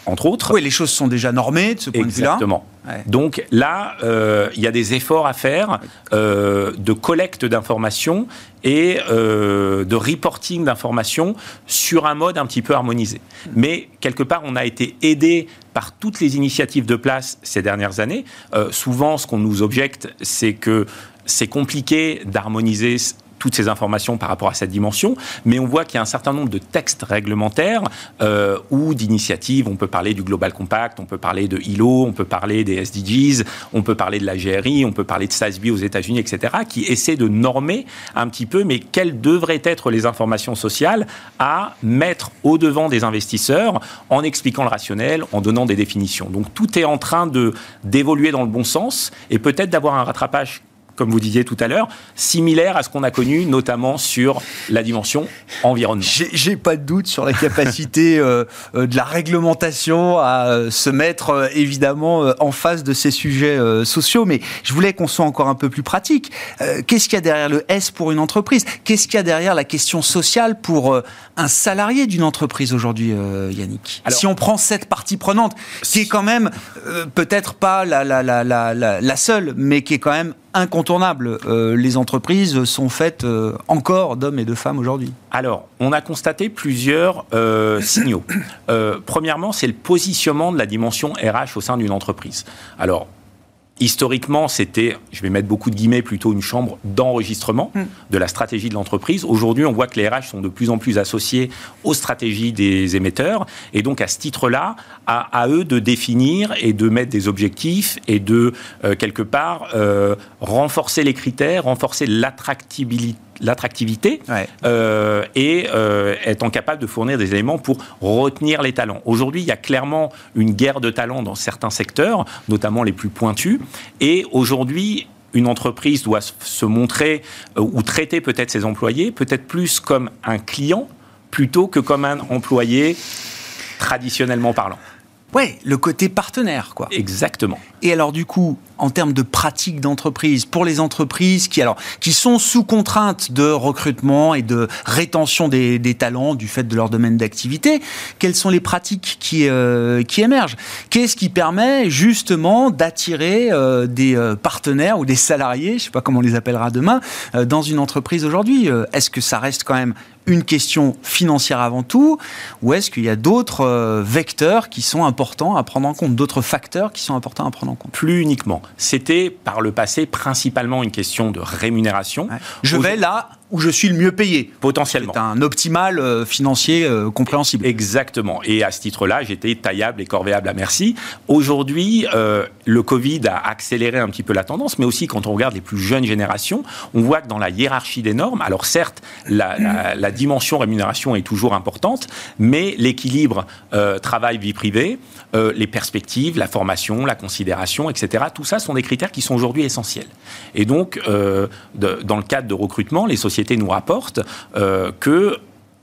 entre autres. Oui, les choses sont déjà normées de ce point de vue-là. Exactement. Donc là, euh, il y a des efforts à faire euh, de collecte d'informations et de reporting d'informations sur un mode un petit peu harmonisé. Mais quelque part, on a été aidé par toutes les initiatives de place ces dernières années. souvent, ce qu'on nous objecte, c'est que c'est compliqué d'harmoniser toutes ces informations par rapport à cette dimension, mais on voit qu'il y a un certain nombre de textes réglementaires euh, ou d'initiatives. On peut parler du Global Compact, on peut parler de ILO, on peut parler des SDGs, on peut parler de la GRI, on peut parler de SASB aux États-Unis, etc., qui essaient de normer un petit peu, mais quelles devraient être les informations sociales à mettre au devant des investisseurs en expliquant le rationnel, en donnant des définitions. Donc tout est en train de d'évoluer dans le bon sens et peut-être d'avoir un rattrapage comme vous disiez tout à l'heure, similaire à ce qu'on a connu, notamment sur la dimension environnement. J'ai pas de doute sur la capacité euh, euh, de la réglementation à euh, se mettre évidemment en face de ces sujets sociaux, mais je voulais qu'on soit encore un peu plus pratique. Qu'est-ce qu'il y a derrière le S pour une entreprise? Qu'est-ce qu'il y a derrière la question sociale pour un salarié d'une entreprise aujourd'hui, Yannick? Si on prend cette partie prenante, qui est quand même peut-être pas la, la, la, la, seule, mais qui est quand même incontournable. Euh, les entreprises sont faites euh, encore d'hommes et de femmes aujourd'hui. Alors, on a constaté plusieurs euh, signaux. premièrement, c'est le positionnement de la dimension RH au sein d'une entreprise. Alors, Historiquement, c'était, je vais mettre beaucoup de guillemets, plutôt une chambre d'enregistrement hmm. de la stratégie de l'entreprise. Aujourd'hui, on voit que les RH sont de plus en plus associés aux stratégies des émetteurs. Et donc, à ce titre-là, à, eux de définir et de mettre des objectifs et de, euh, quelque part, euh, renforcer les critères, renforcer l'attractivité l'attractivité euh, et euh, étant capable de fournir des éléments pour retenir les talents. Aujourd'hui, il y a clairement une guerre de talents dans certains secteurs, notamment les plus pointus. Et aujourd'hui, une entreprise doit se montrer euh, ou traiter peut-être ses employés peut-être plus comme un client plutôt que comme un employé traditionnellement parlant. Ouais, le côté partenaire, quoi. Exactement. Et alors, du coup, en termes de pratique d'entreprise, pour les entreprises qui, alors, qui sont sous contrainte de recrutement et de rétention des, talents du fait de leur domaine d'activité, quelles sont les pratiques qui, euh, qui émergent? Qu'est-ce qui permet justement d'attirer euh, des euh, partenaires ou des salariés, je ne sais pas comment on les appellera demain, dans une entreprise aujourd'hui? Est-ce que ça reste quand même une question financière avant tout, ou est-ce qu'il y a d'autres euh, vecteurs qui sont importants à prendre en compte, d'autres facteurs qui sont importants à prendre en compte? Plus uniquement. C'était par le passé principalement une question de rémunération. Je vais là où je suis le mieux payé. Potentiellement. C'est un optimal euh, financier euh, compréhensible. Exactement. Et à ce titre-là, j'étais taillable et corvéable à merci. Aujourd'hui, euh, le Covid a accéléré un petit peu la tendance, mais aussi quand on regarde les plus jeunes générations, on voit que dans la hiérarchie des normes, alors certes, la, la dimension rémunération est toujours importante, mais l'équilibre travail-vie privée, les perspectives, la formation, la considération, etc., tout ça sont des critères qui sont aujourd'hui essentiels. Et donc, dans le cadre de recrutement, les sociétés nous rapporte euh, que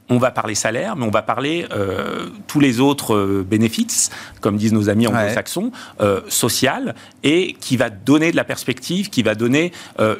on va parler salaire, mais on va parler euh, tous les autres euh, bénéfices, comme disent nos amis anglo-saxons, euh, social, et qui va donner de la perspective, qui va donner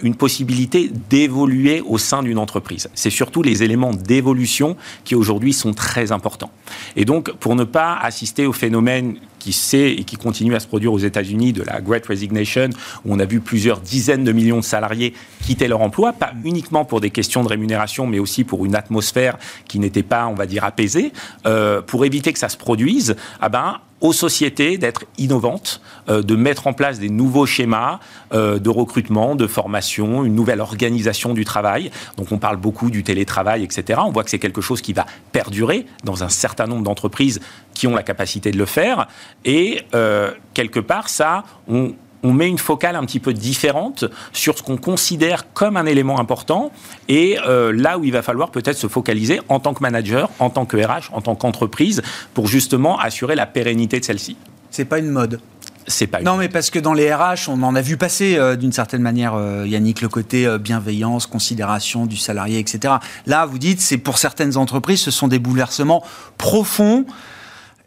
une possibilité d'évoluer au sein d'une entreprise. C'est surtout les éléments d'évolution qui aujourd'hui sont très importants. Et donc, pour ne pas assister au phénomène qui sait et qui continue à se produire aux États-Unis de la Great Resignation, où on a vu plusieurs dizaines de millions de salariés quitter leur emploi, pas uniquement pour des questions de rémunération, mais aussi pour une atmosphère qui n'était pas, on va dire, apaisée. Euh, pour éviter que ça se produise, ah ben, aux sociétés d'être innovantes, euh, de mettre en place des nouveaux schémas euh, de recrutement, de formation, une nouvelle organisation du travail. Donc on parle beaucoup du télétravail, etc. On voit que c'est quelque chose qui va perdurer dans un certain nombre d'entreprises qui ont la capacité de le faire. Et euh, quelque part, ça, on, on met une focale un petit peu différente sur ce qu'on considère comme un élément important et euh, là où il va falloir peut-être se focaliser en tant que manager, en tant que RH, en tant qu'entreprise pour justement assurer la pérennité de celle-ci. C'est pas une mode. C'est pas. Non, mais parce que dans les RH, on en a vu passer euh, d'une certaine manière, euh, Yannick, le côté bienveillance, considération du salarié, etc. Là, vous dites, c'est pour certaines entreprises, ce sont des bouleversements profonds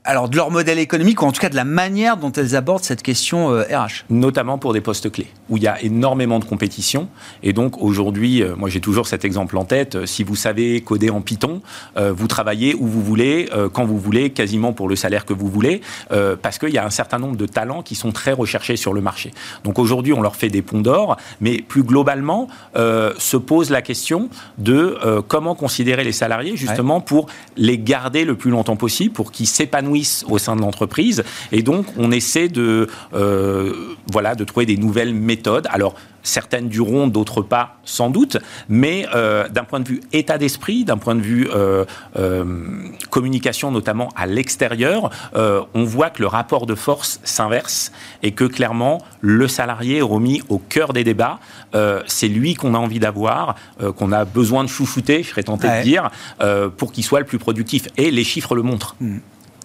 alors de leur modèle économique ou en tout cas de la manière dont elles abordent cette question RH. Euh, Notamment pour des postes clés où il y a énormément de compétition et donc aujourd'hui, euh, moi j'ai toujours cet exemple en tête. Euh, si vous savez coder en Python, vous travaillez où vous voulez, quand vous voulez, quasiment pour le salaire que vous voulez, parce qu'il y a un certain nombre de talents qui sont très recherchés sur le marché. Donc aujourd'hui, on leur fait des ponts d'or, mais plus globalement, se pose la question de comment considérer les salariés justement pour les garder le plus longtemps possible, pour qu'ils s'épanouissent au sein de l'entreprise. Et donc, on essaie de, euh, voilà, de trouver des nouvelles méthodes. Alors, certaines dureront, d'autres pas, sans doute. Mais euh, d'un point de vue état d'esprit, d'un point de vue euh, communication, notamment à l'extérieur, on voit que le rapport de force s'inverse et que clairement, le salarié est remis au cœur des débats. c'est lui qu'on a envie d'avoir, qu'on a besoin de chouchouter, je serais tenté de dire, pour qu'il soit le plus productif. Et les chiffres le montrent. Hmm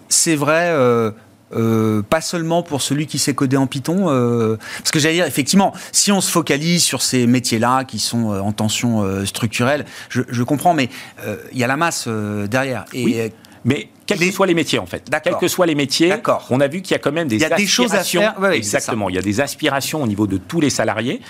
c'est vrai, euh, euh, pas seulement pour celui qui sait coder en Python. Euh, parce que j'allais dire, effectivement, si on se focalise sur ces métiers-là qui sont euh, en tension structurelle, je, je, comprends, mais il y a la masse derrière. Et, oui. Mais quels que soient les métiers en fait. Quels que soient les métiers, on a vu qu'il y a quand même des, il y a des choses à faire. exactement. Il y a des aspirations au niveau de tous les salariés,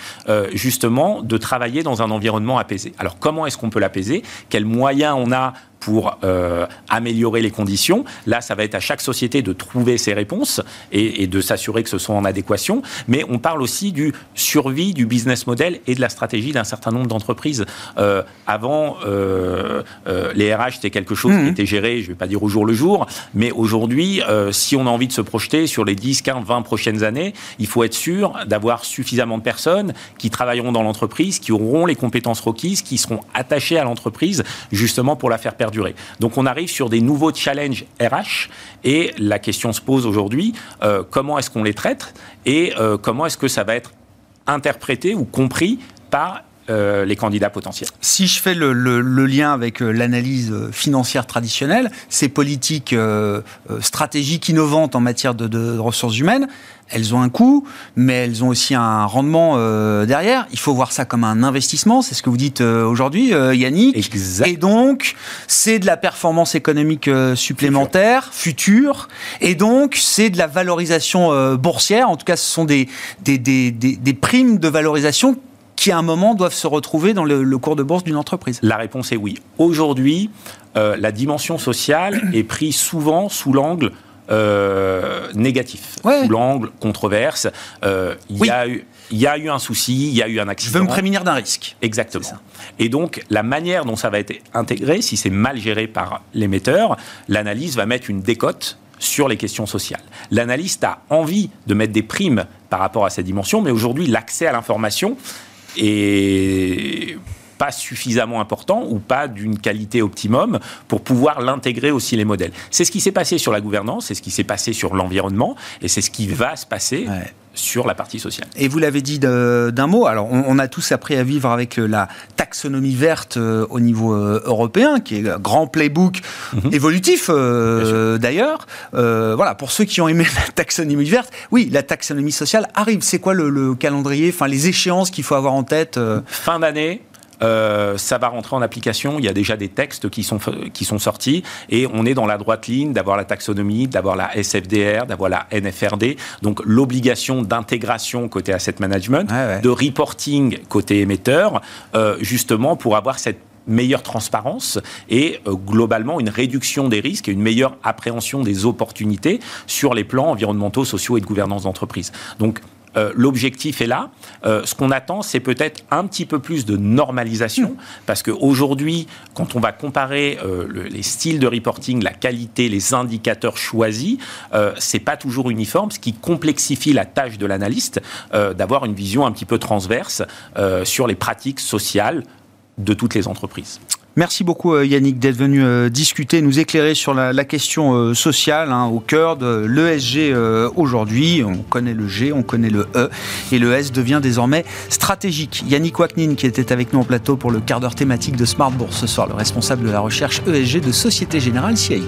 justement, de travailler dans un environnement apaisé. Alors comment est-ce qu'on peut l'apaiser? Quels moyens on a pour euh, améliorer les conditions. Là, ça va être à chaque société de trouver ses réponses et, de s'assurer que ce soit en adéquation. Mais on parle aussi du survie du business model et de la stratégie d'un certain nombre d'entreprises. Euh, avant, euh, les RH, c'était quelque chose qui mmh. était géré, je ne vais pas dire au jour le jour, mais aujourd'hui, si on a envie de se projeter sur les 10, 15, 20 prochaines années, il faut être sûr d'avoir suffisamment de personnes qui travailleront dans l'entreprise, qui auront les compétences requises, qui seront attachées à l'entreprise, justement pour la faire perdre donc on arrive sur des nouveaux challenges RH et la question se pose aujourd'hui, euh, comment est-ce qu'on les traite et euh, comment est-ce que ça va être interprété ou compris par euh, les candidats potentiels. Si je fais le, lien avec l'analyse financière traditionnelle, ces politiques stratégiques innovantes en matière de ressources humaines, elles ont un coût, mais elles ont aussi un rendement euh, derrière. Il faut voir ça comme un investissement, c'est ce que vous dites euh, aujourd'hui, euh, Yannick. Et donc, c'est de la performance économique supplémentaire, future, et donc c'est de la valorisation boursière. En tout cas, ce sont des, des, des, des, primes de valorisation qui, à un moment, doivent se retrouver dans le, cours de bourse d'une entreprise. La réponse est oui. Aujourd'hui, la dimension sociale est prise souvent sous l'angle euh, négatif, sous l'angle controverse. Euh, il y a eu il y a eu un souci, il y a eu un accident. Je veux me prémunir d'un risque. Exactement. Et donc, la manière dont ça va être intégré, si c'est mal géré par l'émetteur, l'analyse va mettre une décote sur les questions sociales. L'analyste a envie de mettre des primes par rapport à cette dimension, mais aujourd'hui, l'accès à l'information est pas suffisamment important ou pas d'une qualité optimum pour pouvoir l'intégrer aussi les modèles. C'est ce qui s'est passé sur la gouvernance, c'est ce qui s'est passé sur l'environnement et c'est ce qui va se passer. sur la partie sociale. Et vous l'avez dit d'un mot, alors on, a tous appris à vivre avec euh, la taxonomie verte euh, au niveau euh, européen, qui est un grand playbook mhm. évolutif d'ailleurs. voilà, pour ceux qui ont aimé la taxonomie verte, oui, la taxonomie sociale arrive. C'est quoi le, le calendrier, enfin les échéances qu'il faut avoir en tête Fin d'année, euh, ça va rentrer en application. Il y a déjà des textes qui sont, qui sont sortis et on est dans la droite ligne d'avoir la taxonomie, d'avoir la SFDR, d'avoir la NFRD. Donc l'obligation d'intégration côté asset management, de reporting côté émetteur, euh, justement pour avoir cette meilleure transparence et euh, globalement une réduction des risques et une meilleure appréhension des opportunités sur les plans environnementaux, sociaux et de gouvernance d'entreprise. Donc euh, l'objectif est là. Euh, ce qu'on attend, c'est peut-être un petit peu plus de normalisation, parce qu'aujourd'hui, quand on va comparer euh, les styles de reporting, la qualité, les indicateurs choisis, c'est pas toujours uniforme, ce qui complexifie la tâche de l'analyste d'avoir une vision un petit peu transverse sur les pratiques sociales de toutes les entreprises. Merci beaucoup euh, Yannick d'être venu euh, discuter, nous éclairer sur la, question euh, sociale hein, au cœur de l'ESG aujourd'hui. On connaît le G, on connaît le E et le S devient désormais stratégique. Yannick Waknin qui était avec nous en plateau pour le quart d'heure thématique de Smart Bourse ce soir, le responsable de la recherche ESG de Société Générale CII.